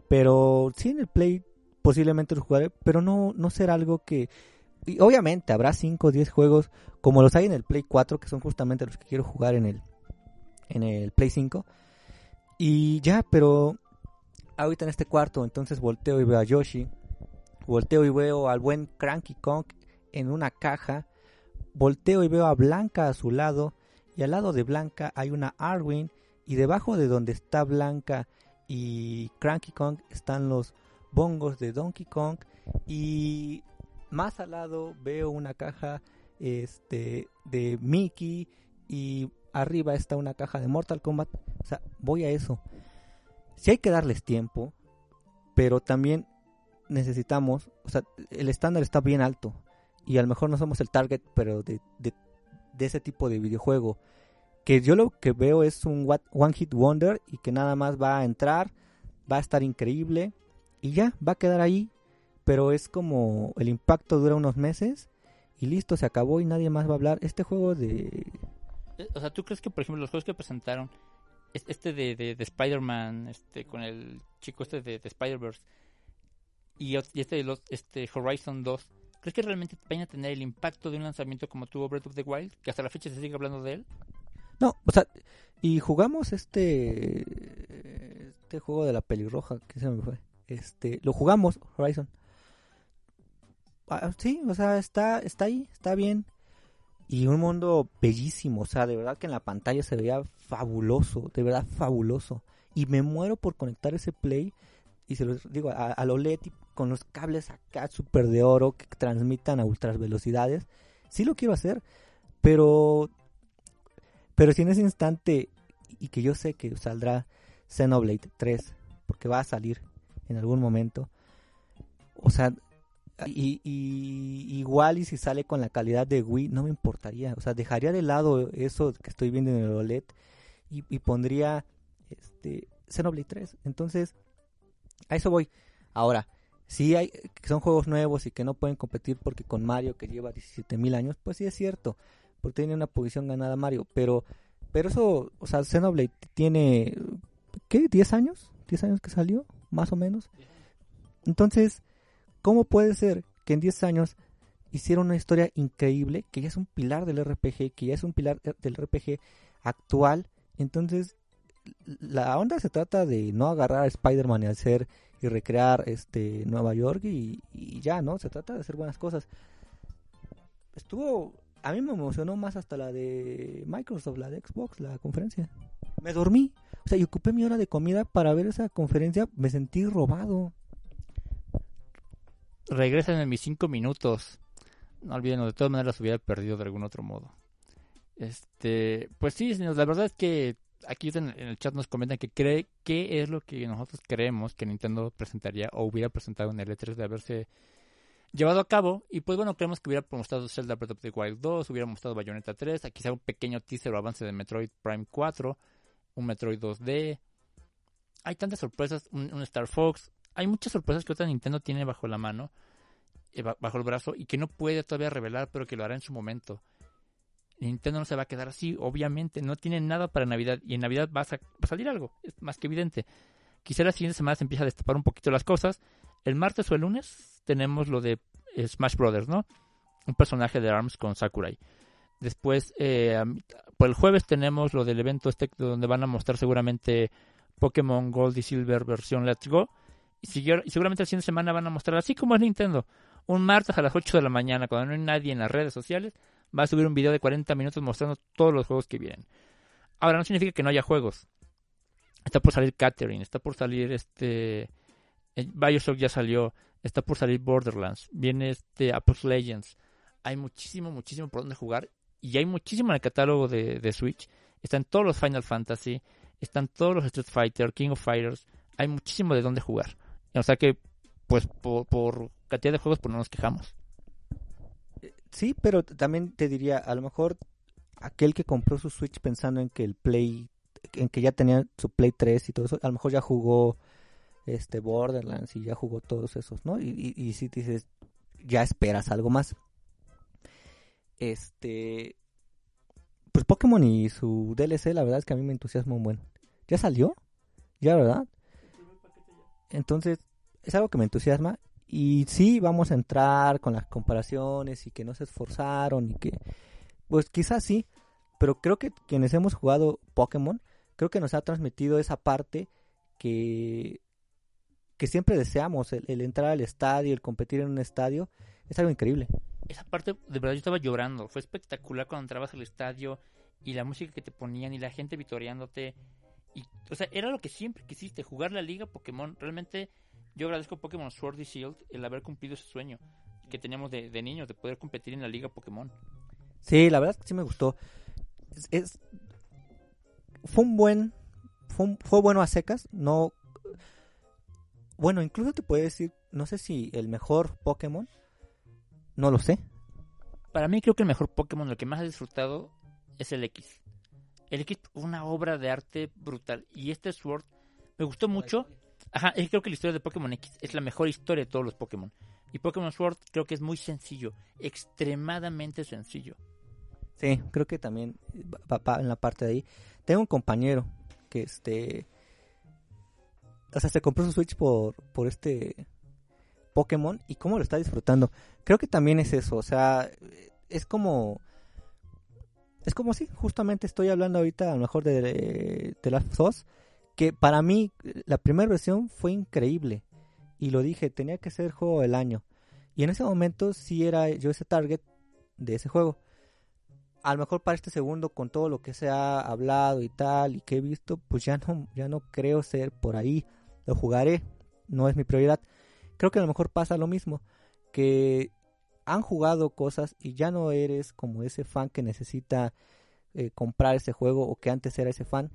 Pero sí en el Play posiblemente los jugaré, pero no, no será algo que... Y obviamente habrá 5 o 10 juegos como los hay en el Play 4, que son justamente los que quiero jugar en el, en el Play 5. Y ya, pero ahorita en este cuarto, entonces volteo y veo a Yoshi. Volteo y veo al buen Cranky Kong en una caja. Volteo y veo a Blanca a su lado. Y al lado de Blanca hay una Arwin. Y debajo de donde está Blanca y Cranky Kong están los bongos de Donkey Kong. Y más al lado veo una caja este, de Mickey. Y arriba está una caja de Mortal Kombat. O sea, voy a eso. Si hay que darles tiempo, pero también necesitamos, o sea, el estándar está bien alto y a lo mejor no somos el target, pero de, de, de ese tipo de videojuego, que yo lo que veo es un one hit wonder y que nada más va a entrar, va a estar increíble y ya, va a quedar ahí, pero es como el impacto dura unos meses y listo, se acabó y nadie más va a hablar. Este juego de... Eh, O sea, ¿tú crees que, por ejemplo, los juegos que presentaron, es- este de, de, de Spider-Man, este, con el chico este de, de Spider-Verse, y, y este de los, este Horizon 2, ¿crees que realmente vayan a tener el impacto de un lanzamiento como tuvo Breath of the Wild? Que hasta la fecha se sigue hablando de él. No, o sea, y jugamos este este juego de la pelirroja, que se me fue. Este, lo jugamos Horizon. Ah, sí, o sea, está está ahí, está bien. Y un mundo bellísimo, o sea, de verdad que en la pantalla se veía fabuloso, de verdad fabuloso. Y me muero por conectar ese play y se los digo a, a lo LED y con los cables acá súper de oro que transmitan a ultras velocidades. Sí lo quiero hacer, pero pero si en ese instante, y que yo sé que saldrá Xenoblade 3, porque va a salir en algún momento, o sea, y, y- igual y si sale con la calidad de Wii, no me importaría, o sea, dejaría de lado eso que estoy viendo en el OLED y, pondría este Xenoblade 3. Entonces, a eso voy. Ahora, si hay que son juegos nuevos y que no pueden competir porque con Mario que lleva 17.000 años, pues sí es cierto porque tiene una posición ganada Mario, pero pero eso, o sea, Xenoblade tiene ¿qué? ¿10 años? ¿10 años que salió? Más o menos. Entonces, ¿cómo puede ser que en 10 años hicieron una historia increíble, que ya es un pilar del RPG, que ya es un pilar eh, del RPG actual. Entonces, la onda se trata de no agarrar a Spider-Man y hacer y recrear este Nueva York y, y ya, ¿no? Se trata de hacer buenas cosas. Estuvo, a mí me emocionó más hasta la de Microsoft, la de Xbox, la conferencia. Me dormí, o sea, y ocupé mi hora de comida para ver esa conferencia, me sentí robado. Regresan en mis cinco minutos. No olviden, de todas maneras hubiera perdido de algún otro modo. Este, pues sí, la verdad es que aquí en, el chat nos comentan que cree qué es lo que nosotros creemos que Nintendo presentaría o hubiera presentado en el E3 de haberse llevado a cabo. Y pues bueno, creemos que hubiera mostrado Zelda Breath of the Wild 2, hubiera mostrado Bayonetta 3, aquí quizá un pequeño teaser o avance de Metroid Prime 4, un Metroid 2D. Hay tantas sorpresas, un Star Fox. Hay muchas sorpresas que otra Nintendo tiene bajo la mano, eh, ba- bajo el brazo, y que no puede todavía revelar, pero que lo hará en su momento. Nintendo no se va a quedar así, obviamente. No tiene nada para Navidad y en Navidad va a, va salir algo, es más que evidente. Quizá la siguiente semana se empieza a destapar un poquito las cosas. El martes o el lunes tenemos lo de eh, Smash Brothers, ¿no? Un personaje de ARMS con Sakurai. Después, eh, por el jueves tenemos lo del evento este donde van a mostrar seguramente Pokémon Gold y Silver versión Let's Go. Y, seguramente la siguiente semana van a mostrar, así como es Nintendo, un martes a las 8 de la mañana, cuando no hay nadie en las redes sociales, va a subir un video de 40 minutos mostrando todos los juegos que vienen. Ahora, no significa que no haya juegos. Está por salir Catherine, está por salir este. eh, Bioshock ya salió, está por salir Borderlands, viene este Apex Legends. Hay muchísimo, muchísimo por donde jugar. Y hay muchísimo en el catálogo de, de Switch. Están todos los Final Fantasy, están todos los Street Fighter, King of Fighters. Hay muchísimo de dónde jugar. O sea que, pues, por, por cantidad de juegos, pues no nos quejamos. Sí, pero también te diría, a lo mejor aquel que compró su Switch pensando en que el Play, en que ya tenía su Play 3 y todo eso, a lo mejor ya jugó este Borderlands y ya jugó todos esos, ¿no? Y, y, y si dices, ya esperas algo más. Este, pues Pokémon y su DLC, la verdad es que a mí me entusiasma un buen. ¿Ya salió? ¿Ya, verdad? Entonces, es algo que me entusiasma y sí, vamos a entrar con las comparaciones y que no se esforzaron y que, pues quizás sí, pero creo que quienes hemos jugado Pokémon, creo que nos ha transmitido esa parte que, que siempre deseamos, el, entrar al estadio, el competir en un estadio, es algo increíble. esa parte, de verdad, yo estaba llorando. Fue espectacular cuando entrabas al estadio y la música que te ponían y la gente vitoreándote. Y, o sea, era lo que siempre quisiste, jugar la liga Pokémon. Realmente, yo agradezco a Pokémon Sword y Shield el haber cumplido ese sueño que teníamos de, de niños, de poder competir en la liga Pokémon. Sí, la verdad es que sí me gustó. Es, es- fue un buen, fue, un- fue bueno a secas, no, bueno, incluso te puedo decir, no sé si el mejor Pokémon, no lo sé. Para mí, creo que el mejor Pokémon, lo que más he disfrutado, es el X. El X una obra de arte brutal. Y este Sword me gustó mucho. Ajá, creo que la historia de Pokémon X es la mejor historia de todos los Pokémon. Y Pokémon Sword creo que es muy sencillo, extremadamente sencillo. Sí, creo que también va, en la parte de ahí. Tengo un compañero que este, o sea, se compró su Switch por, por este Pokémon y cómo lo está disfrutando. Creo que también es eso, o sea, es como, es como si justamente estoy hablando ahorita a lo mejor de, de Last of Us, que para mí la primera versión fue increíble. Y lo dije, tenía que ser juego del año. Y en ese momento sí era yo ese target de ese juego. A lo mejor para este segundo con todo lo que se ha hablado y tal y que he visto pues ya no ya no creo ser por ahí. Lo jugaré no es mi prioridad. Creo que a lo mejor pasa lo mismo que han jugado cosas y ya no eres como ese fan que necesita eh, comprar ese juego o que antes era ese fan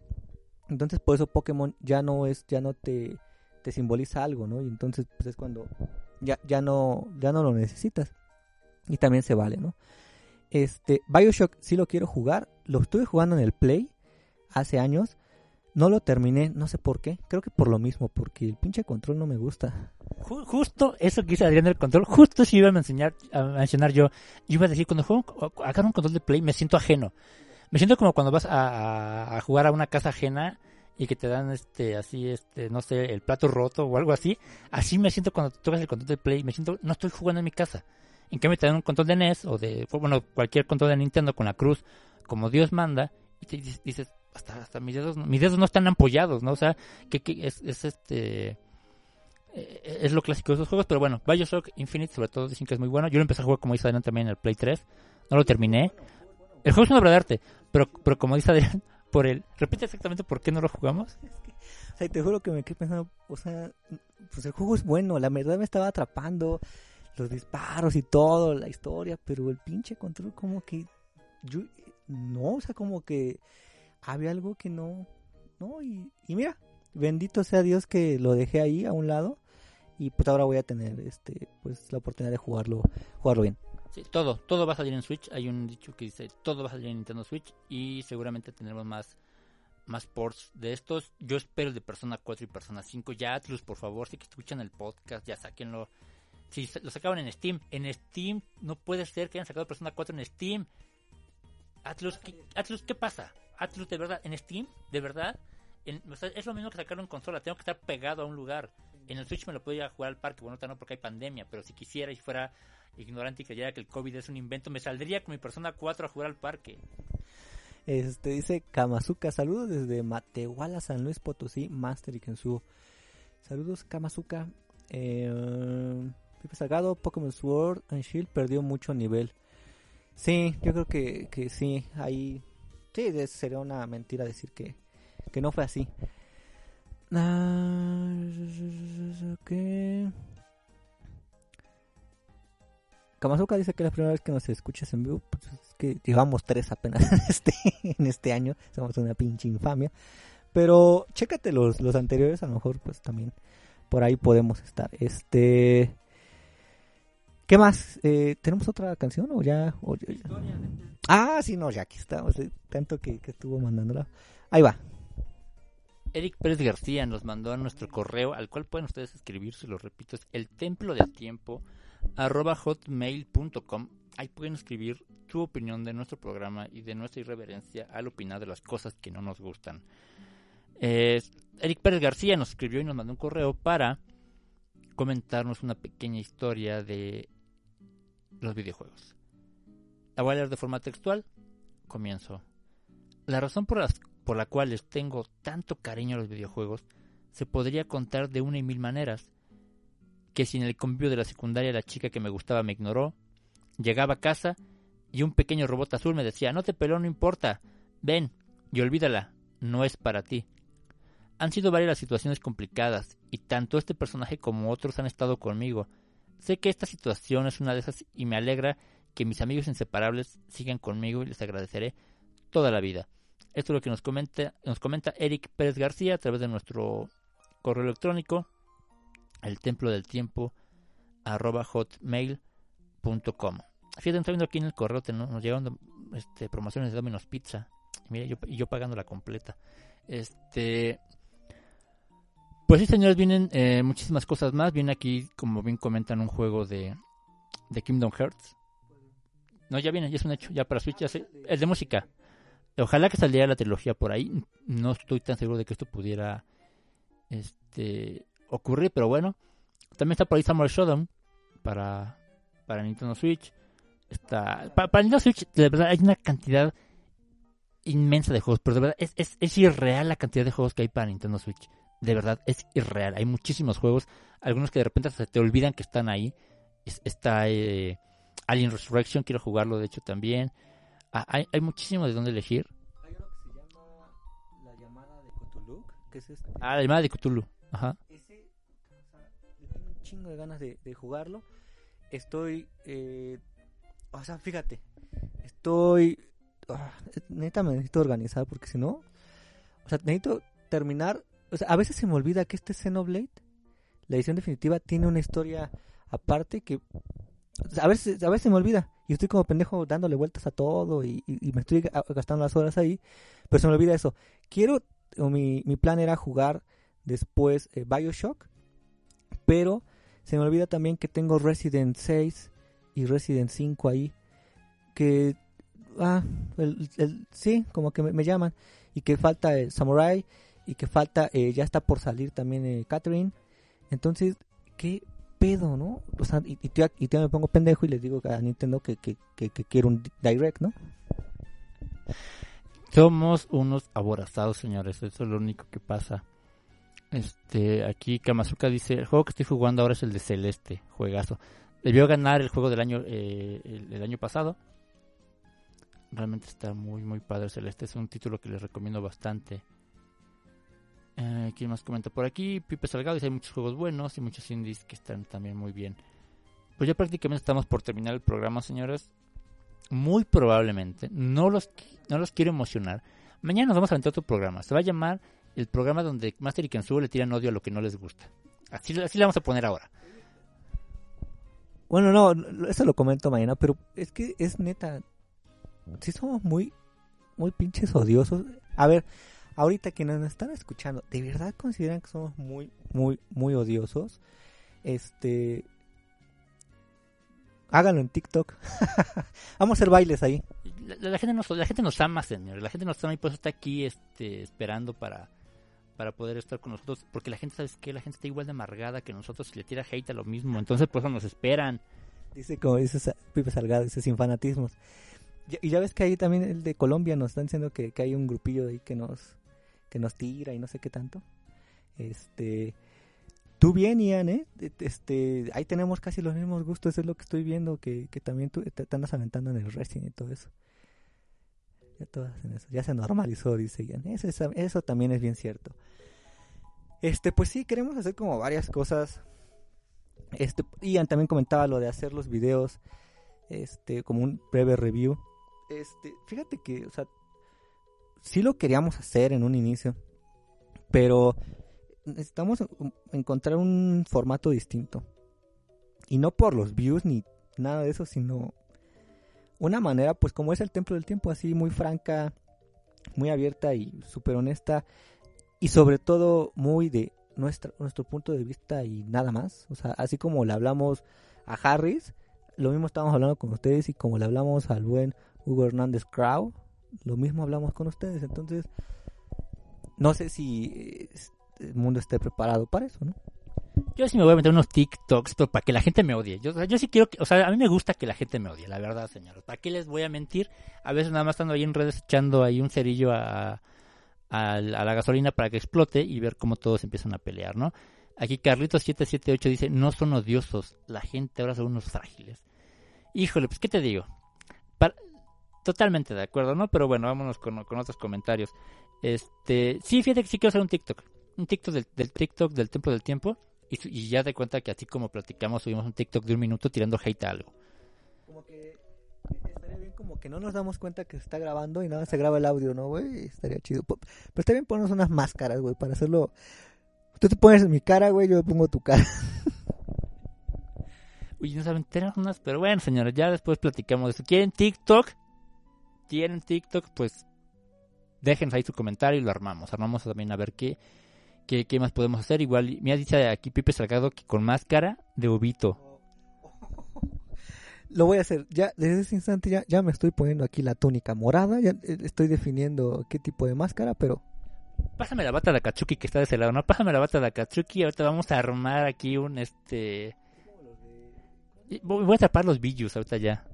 entonces por eso Pokémon ya no es ya no te te simboliza algo no y entonces pues es cuando ya ya no ya no lo necesitas y también se vale no este, Bioshock sí lo quiero jugar. Lo estuve jugando en el Play hace años. No lo terminé, no sé por qué. Creo que por lo mismo, porque el pinche control no me gusta. Ju- justo eso que dice Adrián del control, justo si iba a mencionar, a mencionar yo. Yo iba a decir, cuando juego, agarro un control de play, me siento ajeno. Me siento como cuando vas a, jugar a una casa ajena y que te dan este, así, este, no sé, el plato roto o algo así. Así me siento cuando tocas el control de play. Me siento, no estoy jugando en mi casa. En cambio te dan un control de NES o de, bueno, cualquier control de Nintendo con la cruz, como Dios manda, y te dices, hasta, hasta mis dedos, mis dedos no están ampollados, ¿no? O sea, que, que es, es este, eh, es lo clásico de esos juegos, pero bueno, Bioshock Infinite sobre todo dicen que es muy bueno. Yo lo empecé a jugar como dice Adrián también en el Play 3, no lo terminé. El juego es una obra de arte, pero, pero como dice Adrián, por el, repite exactamente por qué no lo jugamos. O sea, te juro que me quedé pensando, o sea, pues el juego es bueno, la verdad me estaba atrapando, los disparos y todo, la historia, pero el pinche control como que yo no, o sea, como que había algo que no, no, y, y mira, bendito sea Dios que lo dejé ahí a un lado y pues ahora voy a tener este pues la oportunidad de jugarlo, jugarlo bien. Sí, todo, todo va a salir en Switch. Hay un dicho que dice todo va a salir en Nintendo Switch y seguramente tendremos más más ports de estos. Yo espero el de Persona 4 y Persona 5. Ya Atlus, por favor, si que escuchan el podcast, ya sáquenlo. Si lo sacaban en Steam, en Steam no puede ser que hayan sacado Persona 4 en Steam. Atlus, ¿qué, Atlus, ¿qué pasa? Atlus, de verdad, en Steam, de verdad, en- o sea, es lo mismo que sacarlo en consola. Tengo que estar pegado a un lugar. En el Switch me lo puedo ir a jugar al parque, bueno, no porque hay pandemia, pero si quisiera y fuera ignorante y creyera que el COVID es un invento, me saldría con mi persona 4 a jugar al parque. Este dice Kamazuka, saludos desde Matehuala, San Luis Potosí, Master y Kensuo. Saludos Kamazuka. Eh, Pipe Salgado, Pokémon Sword and Shield perdió mucho nivel. Sí, yo creo que, que sí, ahí sí, sería una mentira decir que, que no fue así. Ah. Kamazuka dice que es la primera vez que nos escuchas en vivo, pues es que llevamos tres apenas en este, en este año, somos una pinche infamia. Pero chécate los, los anteriores, a lo mejor pues también por ahí podemos estar. Este, ¿qué más? Eh, ¿Tenemos otra canción o ya? o ya- ya? Ah, sí, no, ya aquí estamos, eh, tanto que, que estuvo mandándola. Ahí va. Eric Pérez García nos mandó a nuestro correo, al cual pueden ustedes escribir, se lo repito, es el templo del tiempo, arroba hotmail.com. Ahí pueden escribir su opinión de nuestro programa y de nuestra irreverencia al opinar de las cosas que no nos gustan. Eh, Eric Pérez García nos escribió y nos mandó un correo para comentarnos una pequeña historia de los videojuegos. La voy a leer de forma textual. Comienzo. La razón por, las, por la cual les tengo tanto cariño a los videojuegos se podría contar de una y mil maneras. Que si en el convivio de la secundaria la chica que me gustaba me ignoró, llegaba a casa y un pequeño robot azul me decía, no te peló, no importa, ven y olvídala, no es para ti. Han sido varias las situaciones complicadas y tanto este personaje como otros han estado conmigo. Sé que esta situación es una de esas y me alegra que mis amigos inseparables sigan conmigo y les agradeceré toda la vida. Esto es lo que nos comenta, nos comenta Eric Pérez García a través de nuestro correo electrónico, el templo del tiempo, arroba hotmail.com. Fíjate, estoy viendo aquí en el correo, te- nos llegan este, promociones de Domino's Pizza. Y mira, yo, yo pagando la completa. Este. Pues sí, señores, vienen eh, muchísimas cosas más. Viene aquí, como bien comentan, un juego de, de Kingdom Hearts. No, ya viene, ya es un hecho. Ya para Switch, ya sé. El de música. Ojalá que saliera la trilogía por ahí. No estoy tan seguro de que esto pudiera este ocurrir, pero bueno. También está por ahí Samurai Shodown para, para Nintendo Switch. Está, para, para Nintendo Switch, de verdad, hay una cantidad inmensa de juegos, pero de verdad es, es, es irreal la cantidad de juegos que hay para Nintendo Switch. De verdad, es irreal. Hay muchísimos juegos, algunos que de repente se te olvidan que están ahí. Es- está eh, Alien Resurrection, quiero jugarlo de hecho también. Ah, hay, hay muchísimo de dónde elegir. Hay uno que se llama La llamada de Cthulhu, que es este. Ah, la llamada de Cthulhu. Ajá. Chingo de ganas de, de jugarlo. Estoy, eh, o sea, fíjate, estoy, ah, neta me necesito organizar porque si no, o sea, necesito terminar. O sea, a veces se me olvida que este Xenoblade, la edición definitiva, tiene una historia aparte que o sea, a veces, a veces se me olvida y estoy como pendejo dándole vueltas a todo y, y- y me estoy ga- gastando las horas ahí, pero se me olvida eso. Quiero, o mi, mi plan era jugar después eh, Bioshock, pero se me olvida también que tengo Resident 6 y Resident 5 ahí, que, ah, el, el- sí, como que me, llaman, y que falta el Samurai, y que falta, eh, ya está por salir también eh, Catherine, entonces, qué pedo, no? O sea, y, y, todavía- y me pongo pendejo y les digo a Nintendo que, que, que, que quiero un Direct, ¿no? Somos unos aborazados, señores. Eso es lo único que pasa. Este, aquí Kamazuka dice, el juego que estoy jugando ahora es el de Celeste, juegazo. Debió ganar el juego del año eh, el, año pasado. Realmente está muy muy padre Celeste, es un título que les recomiendo bastante. Eh, ¿Quién más comenta por aquí? Pipe Salgado dice hay muchos juegos buenos y muchos indies que están también muy bien. Pues ya prácticamente estamos por terminar el programa, señores. Muy probablemente, no los, no los quiero emocionar. Mañana nos vamos a aventar otro programa. Se va a llamar el programa donde Master y Kensuo le tiran odio a lo que no les gusta. Así, así le vamos a poner ahora. Bueno, no, eso lo comento mañana, pero es que es neta. Sí somos muy, muy pinches odiosos. A ver, ahorita que nos están escuchando, ¿de verdad consideran que somos muy, muy, muy odiosos? Este... Háganlo en TikTok. Vamos a hacer bailes ahí. La, la gente nos, la gente nos ama, señor. La gente nos ama y por eso está aquí este, esperando para, para poder estar con nosotros. Porque la gente, ¿sabes qué? La gente está igual de amargada que nosotros y le tira hate a lo mismo. Entonces, por eso nos esperan. Dice como dice Pipe Salgado, dice sin fanatismos. Y ya ves que ahí también el de Colombia nos están diciendo que, que hay un grupillo ahí que nos que nos tira y no sé qué tanto. Este tú bien Ian, ¿eh? Este, ahí tenemos casi los mismos gustos, es lo que estoy viendo que, que también tú te, te andas aventando en el Resident y todo eso. Ya todos hacen eso. Ya se normalizó, dice Ian. Eso, es- eso también es bien cierto. Este, pues sí, queremos hacer como varias cosas este, Ian también comentaba lo de hacer los videos, este, como un breve review. Este, fíjate que, o sea, sí lo queríamos hacer en un inicio, pero necesitamos en- encontrar un formato distinto. Y no por los views ni nada de eso, sino una manera, pues como es el Templo del Tiempo, así muy franca, muy abierta y súper honesta. Y sobre todo muy de nuestra, nuestro punto de vista y nada más. O sea, así como le hablamos a Harris, lo mismo estamos hablando con ustedes y como le hablamos al buen Hugo Hernández Crow, lo mismo hablamos con ustedes. Entonces, no sé si eh, el mundo esté preparado para eso, ¿no? Yo sí me voy a meter unos TikToks, pero para que la gente me odie. Yo, sí quiero que, o sea, a mí me gusta que la gente me odie, la verdad, señores. ¿Para qué les voy a mentir? A veces nada más estando ahí en redes echando ahí un cerillo a, la gasolina para que explote y ver cómo todos empiezan a pelear, ¿no? Aquí Carlitos778 dice, no son odiosos, la gente ahora son unos frágiles. Híjole, pues, ¿qué te digo? Totalmente de acuerdo, ¿no? Pero bueno, vámonos con, con otros comentarios. Este, sí, fíjate que sí quiero hacer un TikTok. Un TikTok del, del TikTok del Templo del Tiempo. Y, ya de cuenta que así como platicamos, subimos un TikTok de un minuto tirando hate a algo. Como que estaría bien como que no nos damos cuenta que se está grabando y nada, se graba el audio, ¿no, güey? Estaría chido. Pero está bien ponernos unas máscaras, güey, para hacerlo... Tú te pones mi cara, güey, yo pongo tu cara. Uy, no saben, tenemos unas, pero bueno, señores, ya después platicamos de eso. ¿Quieren TikTok? ¿Quieren TikTok? Pues déjenos ahí su comentario y lo armamos. Armamos también a ver qué, qué, qué más podemos hacer. Igual, mira, dice aquí Pipe Salgado que con máscara de ovito. Lo voy a hacer. Ya, desde ese instante ya, ya me estoy poniendo aquí la túnica morada. Ya eh, estoy definiendo qué tipo de máscara, pero... Pásame la bata de Akatsuki que está de ese lado, ¿no? Pásame la bata de Akatsuki. Ahorita vamos a armar aquí un este. Voy a tapar los billos ahorita ya.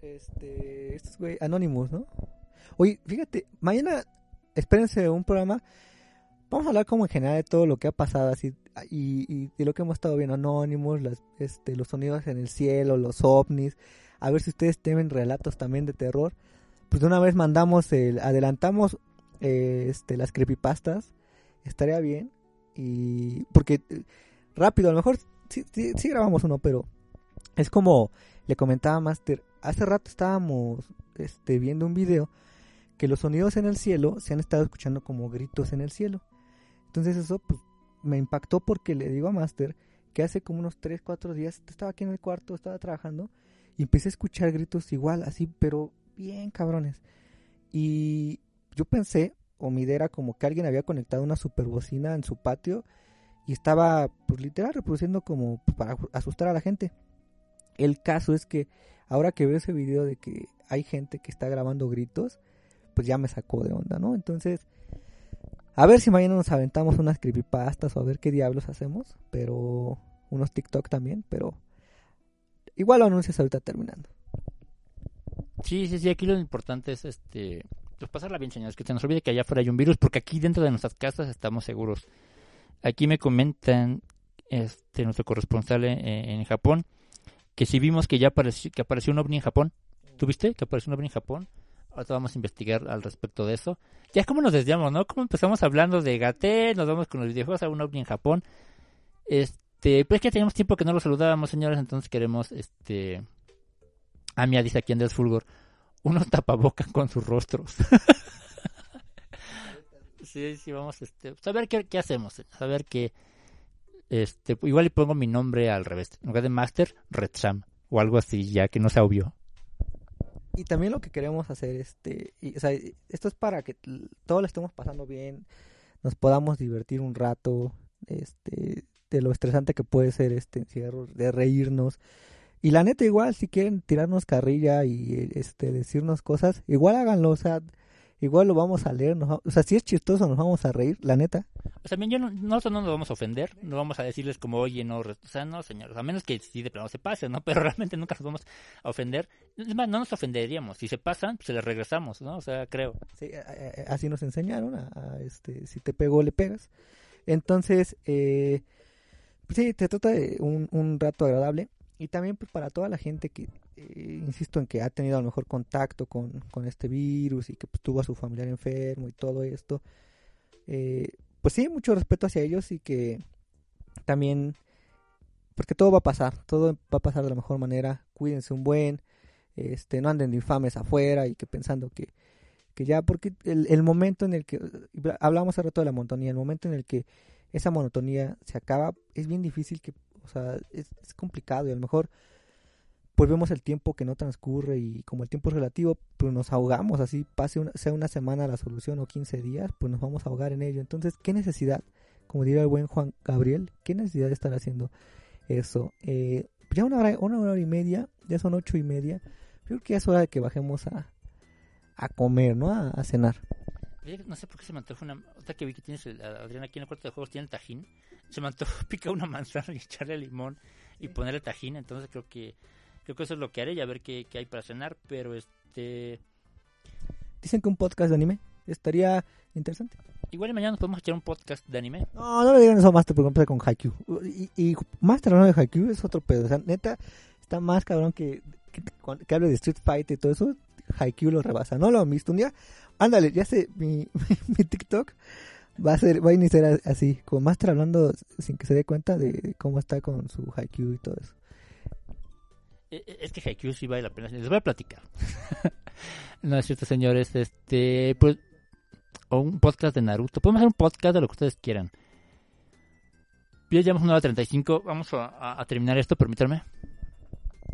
Este, estos güey, Anonymous, ¿no? Oye, fíjate, mañana espérense un programa. Vamos a hablar como en general de todo lo que ha pasado así y, y de lo que hemos estado viendo, Anonymous, las, este, los sonidos en el cielo, los ovnis. A ver si ustedes temen relatos también de terror. Pues de una vez mandamos el, adelantamos eh, este, las creepypastas. Estaría bien. Y porque eh, rápido, a lo mejor sí, sí, sí grabamos uno, pero es como le comentaba Master, hace rato estábamos este, viendo un video que los sonidos en el cielo se han estado escuchando como gritos en el cielo. Entonces eso pues, me impactó porque le digo a Master que hace como unos 3, 4 días estaba aquí en el cuarto, estaba trabajando y empecé a escuchar gritos igual, así, pero bien cabrones. Y yo pensé, o mi idea era como que alguien había conectado una superbocina en su patio y estaba, pues literal, reproduciendo como para asustar a la gente. El caso es que ahora que veo ese video de que hay gente que está grabando gritos, pues ya me sacó de onda, ¿no? Entonces, a ver si mañana nos aventamos unas creepypastas o a ver qué diablos hacemos, pero unos TikTok también, pero igual lo anuncias ahorita terminando. Sí, sí, sí, aquí lo importante es este pues pasarla bien, señores, que se nos olvide que allá afuera hay un virus, porque aquí dentro de nuestras casas estamos seguros. Aquí me comentan este nuestro corresponsal en, en Japón que si vimos que ya apareció, que apareció un ovni en Japón. ¿Tuviste que apareció un ovni en Japón? Ahorita vamos a investigar al respecto de eso. Ya como nos desviamos, ¿no? Como empezamos hablando de Gaté, nos vamos con los videojuegos a un ovni en Japón. Este, pues que tenemos tiempo que no lo saludábamos, señores, entonces queremos, este... Ah, mía, dice aquí Andrés Fulgor, unos tapabocas con sus rostros. sí, sí, vamos, este, saber qué, qué hacemos, saber qué, este, igual le pongo mi nombre al revés, en lugar de Master, Red Sam, o algo así, ya que no sea obvio. Y también lo que queremos hacer, este, y, o sea, esto es para que todos lo estemos pasando bien, nos podamos divertir un rato, este, de lo estresante que puede ser este encierro, de reírnos. Y la neta igual, si quieren tirarnos carrilla y este decirnos cosas, igual háganlo, o igual lo vamos a leer, nos, o sea, si es chistoso nos vamos a reír, la neta. O sea, bien, yo no, nosotros no nos vamos a ofender, no vamos a decirles como, oye, no, o sea, no, señores, a menos que si de plano se pase, ¿no? Pero realmente nunca nos vamos a ofender. Es más, no nos ofenderíamos. Si se pasan, pues se les regresamos, ¿no? O sea, creo. Sí, así nos enseñaron, a, a este, si te pegó, le pegas. Entonces, eh, sí, te trata de un, un rato agradable. Y también pues para toda la gente que, eh, insisto en que ha tenido a lo mejor contacto con, con este virus y que pues, tuvo a su familiar enfermo y todo esto, eh, pues sí, mucho respeto hacia ellos y que también, porque todo va a pasar, todo va a pasar de la mejor manera, cuídense un buen, este, no anden de infames afuera y que pensando que, que ya, porque el, el momento en el que, hablamos hace rato de la monotonía, el momento en el que esa monotonía se acaba, es bien difícil que o sea, es, es, complicado y a lo mejor pues vemos el tiempo que no transcurre y como el tiempo es relativo, pues nos ahogamos, así pase una, sea una semana la solución o 15 días, pues nos vamos a ahogar en ello. Entonces, ¿qué necesidad? Como diría el buen Juan Gabriel, ¿qué necesidad de estar haciendo eso? Eh, ya una hora, una hora y media, ya son ocho y media, creo que ya es hora de que bajemos a, a comer, ¿no? A, cenar. No sé por qué se me una. Otra que vi que tienes, Adrián, aquí en el cuarto de juegos tiene el tajín. Se me antoja picar una manzana y echarle limón y ponerle tajín. Entonces creo que creo que eso es lo que haré y a ver qué, qué hay para cenar. Pero este. Dicen que un podcast de anime estaría interesante. Igual y mañana nos podemos echar un podcast de anime. No, no le digan eso a Master porque empieza con Haikyuu. Y, y Master no de Haikyuu es otro pedo. O sea, neta, está más cabrón que, que, que hable de Street Fighter y todo eso. Haikyuu lo rebasa. ¿No lo han visto un día? Ándale, ya sé, mi, mi TikTok va a ser va a iniciar así, como Master hablando sin que se dé cuenta de cómo está con su Haikyuu y todo eso. Es que Haikyuu sí vale la pena. Les voy a platicar. no es cierto, señores. Este, pues, o un podcast de Naruto. Podemos hacer un podcast de lo que ustedes quieran. Ya llevamos una hora 35. Vamos a, a, a terminar esto, permítanme.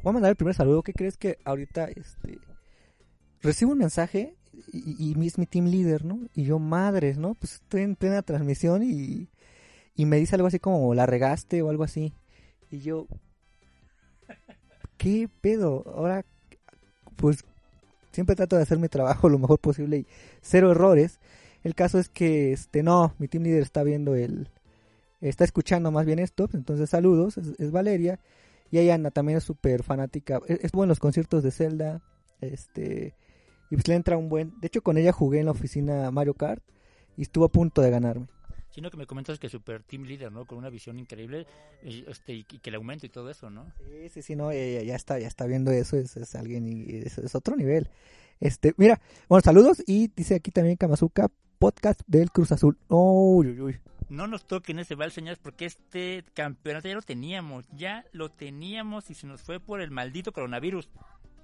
Voy a mandar el primer saludo. ¿Qué crees que ahorita este recibo un mensaje y, y, es mi team leader, ¿no? Y yo, madres, ¿no? Pues estoy en plena transmisión y, y me dice algo así como, la regaste o algo así. Y yo, ¿qué pedo? Ahora, pues siempre trato de hacer mi trabajo lo mejor posible y cero errores. El caso es que, este, no, mi team leader está viendo el, está escuchando más bien esto, entonces saludos, es, Valeria. Y ella anda, también es súper fanática, estuvo en los conciertos de Zelda, este, y pues le entra un buen... De hecho, con ella jugué en la oficina Mario Kart y estuvo a punto de ganarme. Sino que me comentas que super team leader, ¿no? Con una visión increíble y, este, y que le aumenta y todo eso, ¿no? Sí, sí, sí, no, ya, ya está, ya está viendo eso, es, es alguien y es, es, otro nivel. Este, mira, bueno, saludos y dice aquí también Kamazuka, podcast del Cruz Azul. Oh, uy, uy. No nos toquen ese bal, señores, porque este campeonato ya lo teníamos, ya lo teníamos y se nos fue por el maldito coronavirus.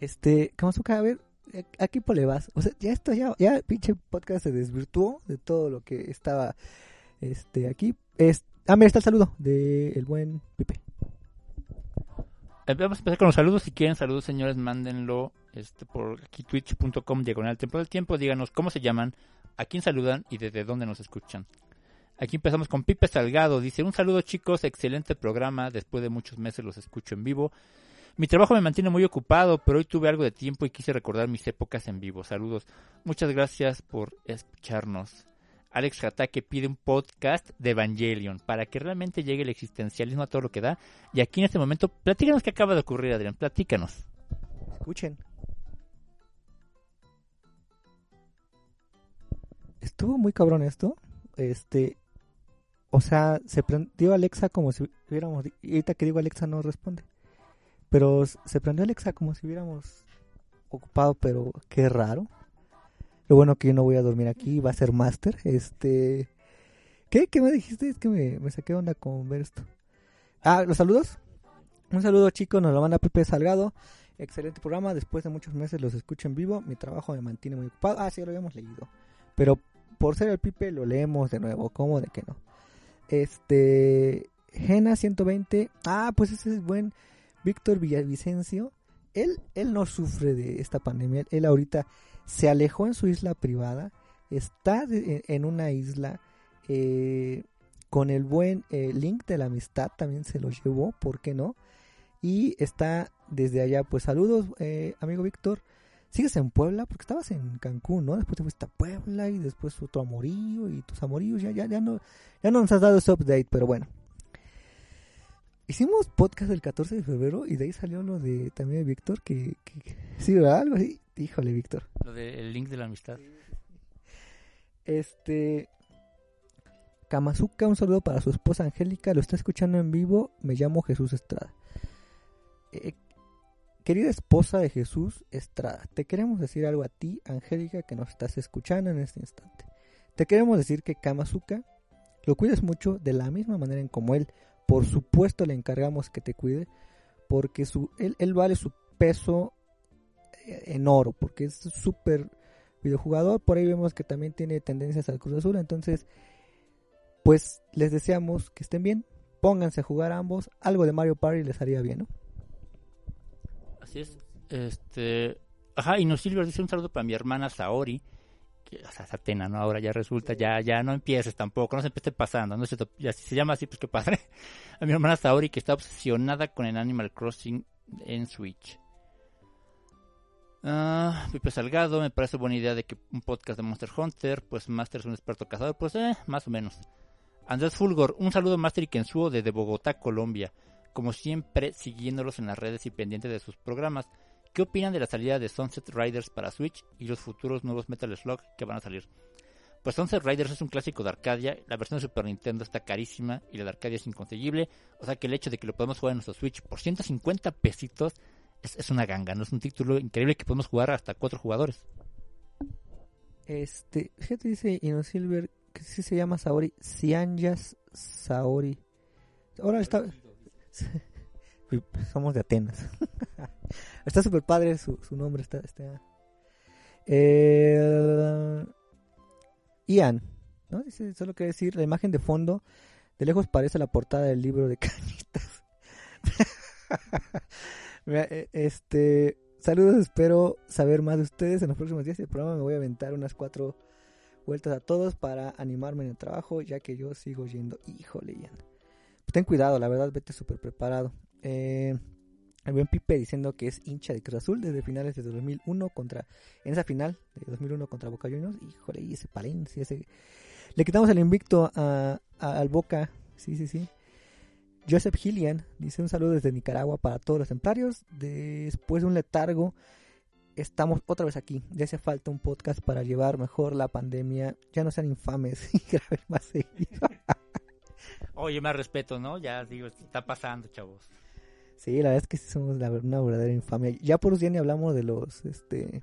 Este, Kamazuka, a ver, ¿a qué le vas? O sea, ya esto, ya, ya pinche podcast se desvirtuó de todo lo que estaba este aquí. Es, ah, mira, está el saludo del el buen Pipe. Vamos a empezar con los saludos. Si quieren saludos, señores, mándenlo este, por aquí twitch.com diagonal tiempo del tiempo. Díganos cómo se llaman, a quién saludan y desde dónde nos escuchan. Aquí empezamos con Pipe Salgado. Dice, un saludo chicos, excelente programa. Después de muchos meses los escucho en vivo. Mi trabajo me mantiene muy ocupado, pero hoy tuve algo de tiempo y quise recordar mis épocas en vivo. Saludos. Muchas gracias por escucharnos. Alex Hatake pide un podcast de Evangelion para que realmente llegue el existencialismo a todo lo que da. Y aquí en este momento, platícanos qué acaba de ocurrir, Adrián. Platícanos. Escuchen. Estuvo muy cabrón esto. Este. O sea, se prendió Alexa como si hubiéramos. Ahorita que digo Alexa no responde. Pero se prendió Alexa como si hubiéramos ocupado, pero qué raro. Lo bueno que yo no voy a dormir aquí, va a ser máster. Este. ¿Qué? ¿Qué me dijiste? Es que me, me saqué onda con ver esto. Ah, ¿los saludos? Un saludo chicos, nos lo manda Pepe Salgado. Excelente programa, después de muchos meses los escucho en vivo, mi trabajo me mantiene muy ocupado. Ah, sí, lo habíamos leído. Pero por ser el Pipe lo leemos de nuevo, ¿cómo de que no? Este, Gena 120, ah, pues ese es buen Víctor Villavicencio. Él, él no sufre de esta pandemia, él ahorita se alejó en su isla privada, está de- en una isla eh, con el buen eh, link de la amistad, también se lo llevó, ¿por qué no? Y está desde allá, pues saludos, eh, amigo Víctor. Sigues en Puebla porque estabas en Cancún, ¿no? Después te fuiste a Puebla y después otro amorío y tus amoríos. Ya, ya, ya no, ya no nos has dado ese update, pero bueno. Hicimos podcast el 14 de febrero y de ahí salió lo de también de Víctor que, que- sí, ¿verdad? Algo así. Híjole, Víctor. Lo del link de la amistad. Este. Kamazuka, un saludo para su esposa Angélica. Lo está escuchando en vivo. Me llamo Jesús Estrada. Eh, querida esposa de Jesús Estrada, te queremos decir algo a ti, Angélica, que nos estás escuchando en este instante. Te queremos decir que Kamazuka lo cuides mucho de la misma manera en como él. Por supuesto, le encargamos que te cuide. Porque su, él, él vale su peso eh, en oro. Porque es súper videojugador. Por ahí vemos que también tiene tendencias al Cruz Azul. Entonces, pues les deseamos que estén bien. Pónganse a jugar ambos. Algo de Mario Party les haría bien, ¿no? Así es. Este. Ajá, y nos Silver dice un saludo para mi hermana Saori. O sea, Satena, ¿no? Ahora ya resulta, ya, ya no empieces tampoco, no se empiece pasando, ¿no? Se, ya, si se llama así, pues qué padre. A mi hermana Saori que está obsesionada con el Animal Crossing en Switch. Ah, Pipe Salgado, me parece buena idea de que un podcast de Monster Hunter, pues Master es un experto cazador, pues eh, más o menos. Andrés Fulgor, un saludo Master y Kensuo desde Bogotá, Colombia. Como siempre, siguiéndolos en las redes y pendiente de sus programas. ¿Qué opinan de la salida de Sunset Riders para Switch y los futuros nuevos Metal Slug que van a salir? Pues Sunset Riders es un clásico de Arcadia, la versión de Super Nintendo está carísima y la de Arcadia es inconseguible, o sea que el hecho de que lo podamos jugar en nuestro Switch por 150 pesitos es, es una ganga, no es un título increíble que podemos jugar hasta cuatro jugadores. Este, fíjate, dice Ino Silver que sí se llama Saori. Cianyas Saori. Ahora está. Somos de Atenas. está súper padre su, su nombre. Está, está... Eh, Ian, ¿no? Dice, solo quiere decir, la imagen de fondo de lejos parece la portada del libro de Cañitas. Eh, este, saludos, espero saber más de ustedes en los próximos días del programa. Me voy a aventar unas cuatro vueltas a todos para animarme en el trabajo, ya que yo sigo yendo. Híjole, Ian. Ten cuidado, la verdad, vete súper preparado. Eh, el buen Pipe diciendo que es hincha de Cruz Azul desde finales de 2001 contra, en esa final de 2001 contra Boca Juniors. Híjole, y ese Palencia, ese... Le quitamos el invicto a, al Boca, sí, sí, sí. Joseph Hillian dice un saludo desde Nicaragua para todos los templarios. Después de un letargo, estamos otra vez aquí. Ya hace falta un podcast para llevar mejor la pandemia. Ya no sean infames y graben más seguido. Oye, más respeto, ¿no? Ya digo, está pasando, chavos. Sí, la verdad es que sí somos la- una verdadera infamia. Ya por ya ni hablamos de los, este...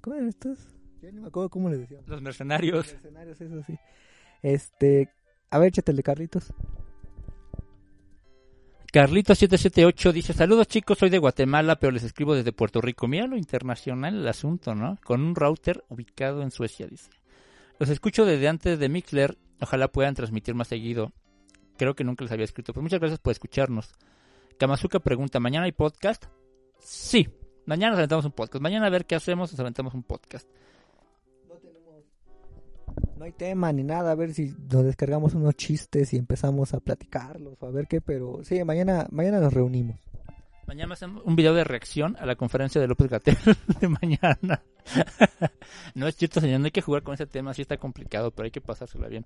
¿Cómo eran estos? Ya ni me acuerdo cómo les decíamos. Los mercenarios. Mercenarios, eso sí. Este... A ver, échate el de Carlitos. Carlitos778 dice, saludos chicos, soy de Guatemala, pero les escribo desde Puerto Rico. Mira lo internacional el asunto, ¿no? Con un router ubicado en Suecia, dice. Los escucho desde antes de Mixler, ojalá puedan transmitir más seguido. Creo que nunca les había escrito, pero muchas gracias por escucharnos. Kamazuka pregunta, ¿mañana hay podcast? Sí, mañana nos aventamos un podcast. Mañana a ver qué hacemos, nos aventamos un podcast. No tenemos... No hay tema ni nada, a ver si nos descargamos unos chistes y empezamos a platicarlos o a ver qué, pero sí, mañana, mañana nos reunimos. Mañana hacemos un video de reacción a la conferencia de López Gatel de mañana. no es cierto, señor, no hay que jugar con ese tema, sí está complicado, pero hay que pasársela bien.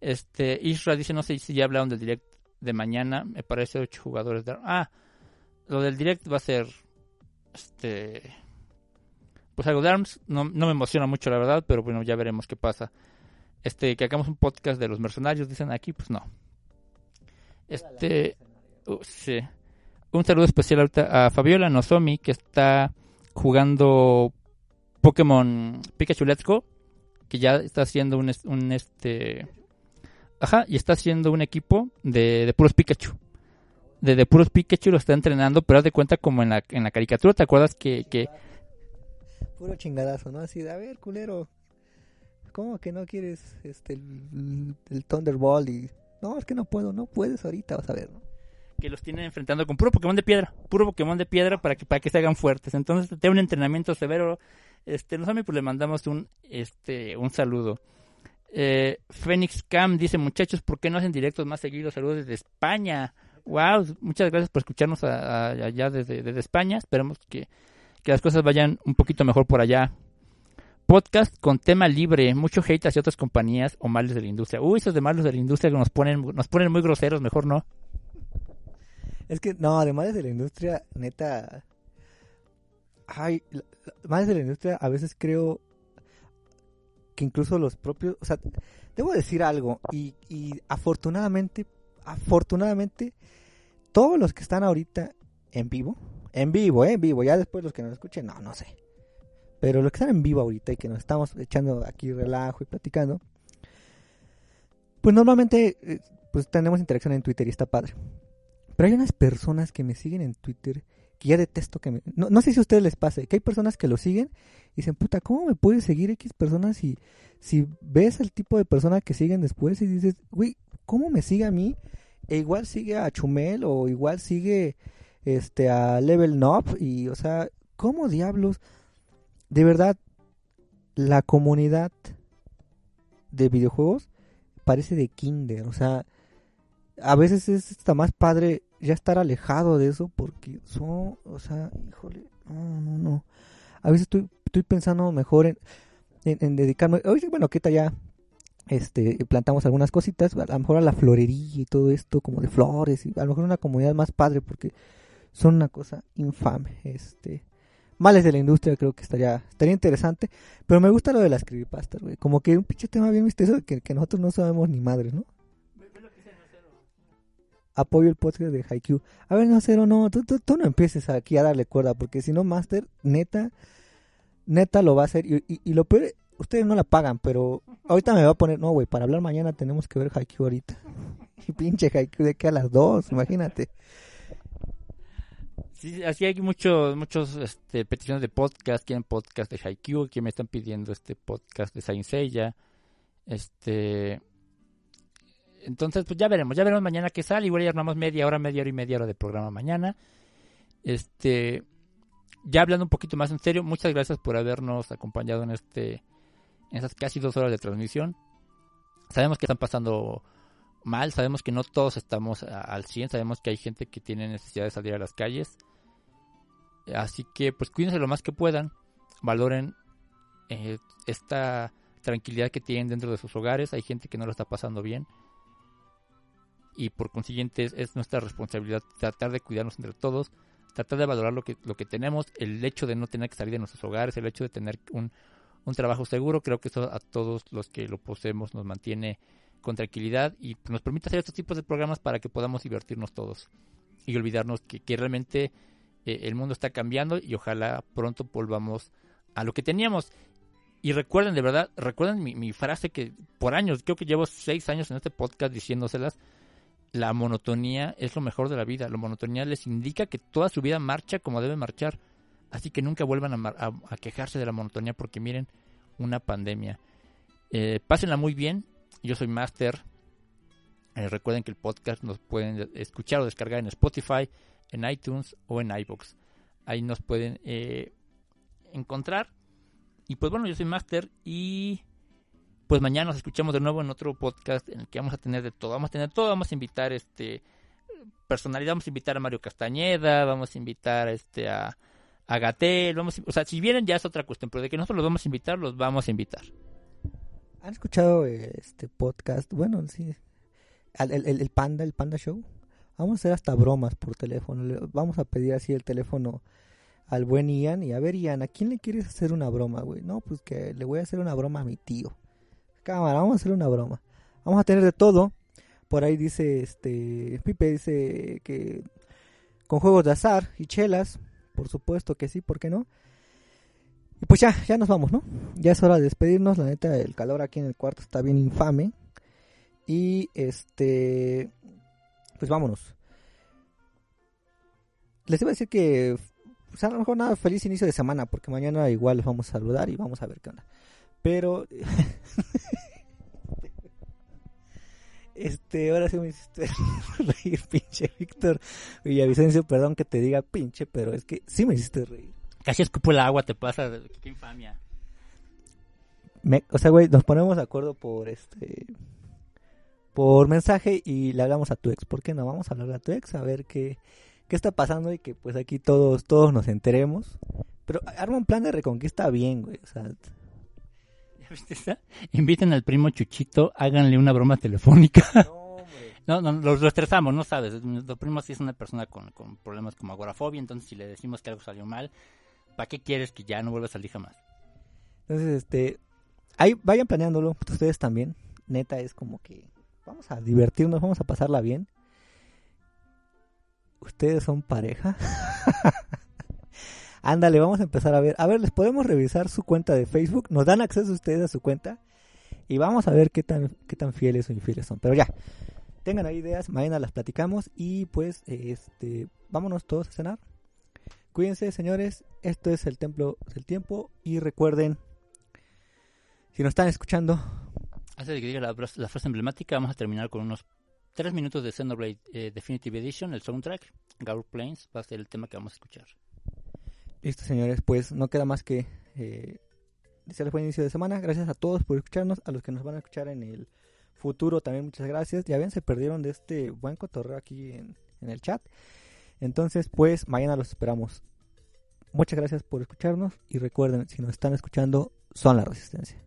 Este, Isra dice, no sé si ya hablaron del direct de mañana, me parece ocho jugadores de... Ah, lo del direct va a ser, este, pues algo de ARMS, no, no me emociona mucho la verdad, pero bueno, ya veremos qué pasa. Este, que hagamos un podcast de los mercenarios, dicen aquí, pues no. Este, uh, sí. Un saludo especial a Fabiola Nozomi, que está jugando Pokémon Pikachu Let's Go, que ya está haciendo un, un este... Ajá, y está haciendo un equipo de, de puros Pikachu. De, de puros Pikachu lo está entrenando, pero haz de cuenta como en la, en la caricatura, ¿te acuerdas que, que Puro chingadazo, ¿no? Así de, a ver, culero. ¿Cómo que no quieres este el, el Thunderbolt? Y... No, es que no puedo, no puedes ahorita, vas a ver, ¿no? que los tienen enfrentando con puro Pokémon de piedra, puro Pokémon de piedra para que para que se hagan fuertes. Entonces, tiene un entrenamiento severo. Este, nosotros pues le mandamos un este un saludo. Eh, Phoenix Cam dice, "Muchachos, ¿por qué no hacen directos más seguidos? Saludos desde España." Wow, muchas gracias por escucharnos allá desde, España. Esperemos que, que las cosas vayan un poquito mejor por allá. Podcast con tema libre, mucho hate hacia otras compañías o males de la industria. Uy, esos de malos de la industria que nos ponen, nos ponen muy groseros, mejor no. Es que, no, además de la industria, neta. Ay, además de la industria, a veces creo que incluso los propios. O sea, debo decir algo. Y, y afortunadamente, afortunadamente, todos los que están ahorita en vivo, en vivo, eh, en vivo, ya después los que nos escuchen, no, no sé. Pero los que están en vivo ahorita y que nos estamos echando aquí relajo y platicando, pues normalmente, eh, pues tenemos interacción en Twitter y está padre. Pero hay unas personas que me siguen en Twitter que ya detesto que me... No, no sé si a ustedes les pase, que hay personas que lo siguen y dicen, puta, ¿cómo me puedes seguir X personas si, si ves el tipo de persona que siguen después y dices, güey, ¿cómo me sigue a mí? E igual sigue a Chumel o igual sigue este a Level Up y, o sea, ¿cómo diablos? De verdad, la comunidad de videojuegos parece de kinder, o sea, a veces es hasta más padre ya estar alejado de eso porque son, o sea, híjole, no, no, no. A veces estoy, estoy pensando mejor en, en, en dedicarme, bueno, que ya este plantamos algunas cositas, a lo mejor a la florería y todo esto, como de flores, y a lo mejor una comunidad más padre porque son una cosa infame, este males de la industria creo que estaría estaría interesante, pero me gusta lo de las creepypastas, güey, como que un pinche tema bien misterioso que, que nosotros no sabemos ni madres, ¿no? Apoyo el podcast de Haikyuu. A ver, no, cero, no, tú, no empieces aquí a darle cuerda, porque si no, Master, neta, neta lo va a hacer. Y, lo peor, ustedes no la pagan, pero ahorita me va a poner, no, güey, para hablar mañana tenemos que ver Haikyuu ahorita. Y pinche Haikyuu de que a las dos, imagínate. Sí, así hay muchos, muchos este, peticiones de podcast, quieren podcast de Haikyuu, que me están pidiendo este podcast de Saint. Este, entonces, pues ya veremos, ya veremos mañana qué sale. Igual ya armamos media hora, media hora y media hora de programa mañana. Este, ya hablando un poquito más en serio, muchas gracias por habernos acompañado en este, en esas casi dos horas de transmisión. Sabemos que están pasando mal, sabemos que no todos estamos al 100, sabemos que hay gente que tiene necesidad de salir a las calles. Así que pues cuídense lo más que puedan, valoren eh, esta tranquilidad que tienen dentro de sus hogares, hay gente que no lo está pasando bien y por consiguiente es, es nuestra responsabilidad tratar de cuidarnos entre todos, tratar de valorar lo que, lo que tenemos, el hecho de no tener que salir de nuestros hogares, el hecho de tener un, un trabajo seguro, creo que eso a todos los que lo poseemos nos mantiene con tranquilidad y nos permite hacer estos tipos de programas para que podamos divertirnos todos y olvidarnos que, que realmente eh, el mundo está cambiando y ojalá pronto volvamos a lo que teníamos. Y recuerden, de verdad, recuerden mi, mi frase que por años, creo que llevo seis años en este podcast diciéndoselas, la monotonía es lo mejor de la vida. La monotonía les indica que toda su vida marcha como debe marchar. Así que nunca vuelvan a, a quejarse de la monotonía porque miren, una pandemia. Eh, pásenla muy bien. Yo soy Master. Eh, recuerden que el podcast nos pueden escuchar o descargar en Spotify, en iTunes o en iBox. Ahí nos pueden eh, encontrar. Y pues bueno, yo soy Master y pues mañana nos escuchamos de nuevo en otro podcast en el que vamos a tener de todo. Vamos a tener todo, vamos a invitar este personalidad, vamos a invitar a Mario Castañeda, vamos a invitar este a, a Gatel, vamos o sea, si vienen ya es otra cuestión, pero de que nosotros los vamos a invitar, los vamos a invitar. ¿Han escuchado este podcast? Bueno, sí. El, el- el Panda, el Panda Show. Vamos a hacer hasta bromas por teléfono. Vamos a pedir así el teléfono al buen Ian. Y a ver, Ian, ¿a quién le quieres hacer una broma, güey? No, pues que le voy a hacer una broma a mi tío. Cámara, vamos a hacer una broma. Vamos a tener de todo. Por ahí dice, este, Pipe dice que con juegos de azar y chelas. Por supuesto que sí, ¿por qué no? Y pues ya, ya nos vamos, ¿no? Ya es hora de despedirnos. La neta, el calor aquí en el cuarto está bien infame. Y este. Pues vámonos. Les iba a decir que. Pues a lo mejor nada, feliz inicio de semana. Porque mañana igual los vamos a saludar y vamos a ver qué onda. Pero. Este, ahora sí me hiciste reír, pinche Víctor Villavicencio. Perdón que te diga pinche, pero es que sí me hiciste reír. Casi escupo el agua, te pasa, qué infamia. Me- o sea, güey, nos ponemos de acuerdo por este por mensaje y le hablamos a tu ex. ¿Por qué no? Vamos a hablar a tu ex a ver qué, qué está pasando y que pues aquí todos todos nos enteremos. Pero arma un plan de reconquista bien, güey. O sea. Inviten al primo Chuchito, háganle una broma telefónica. No, no, los lo estresamos, no sabes. Nuestro primo sí es una persona con, con problemas como agorafobia, entonces si le decimos que algo salió mal, ¿para qué quieres que ya no vuelva a salir jamás? entonces este ahí vayan planeándolo ustedes también. Neta es como que vamos a divertirnos, vamos a pasarla bien. Ustedes son pareja. Ándale, vamos a empezar a ver. A ver, les podemos revisar su cuenta de Facebook. Nos dan acceso ustedes a su cuenta. Y vamos a ver qué tan, qué tan fieles o infieles son. Pero ya, tengan ahí ideas. Mañana las platicamos. Y pues, este, vámonos todos a cenar. Cuídense, señores. Esto es el Templo del Tiempo. Y recuerden, si nos están escuchando, Antes de que diga la, frase emblemática, vamos a terminar con unos tres minutos de Xenoblade eh, Definitive Edition, el soundtrack. Gaur Plains va a ser el tema que vamos a escuchar. Listo, señores, pues no queda más que eh, desearles buen inicio de semana. Gracias a todos por escucharnos, a los que nos van a escuchar en el futuro también muchas gracias. Ya ven, se perdieron de este buen cotorreo aquí en, en el chat. Entonces, pues mañana los esperamos. Muchas gracias por escucharnos y recuerden, si nos están escuchando, son la resistencia.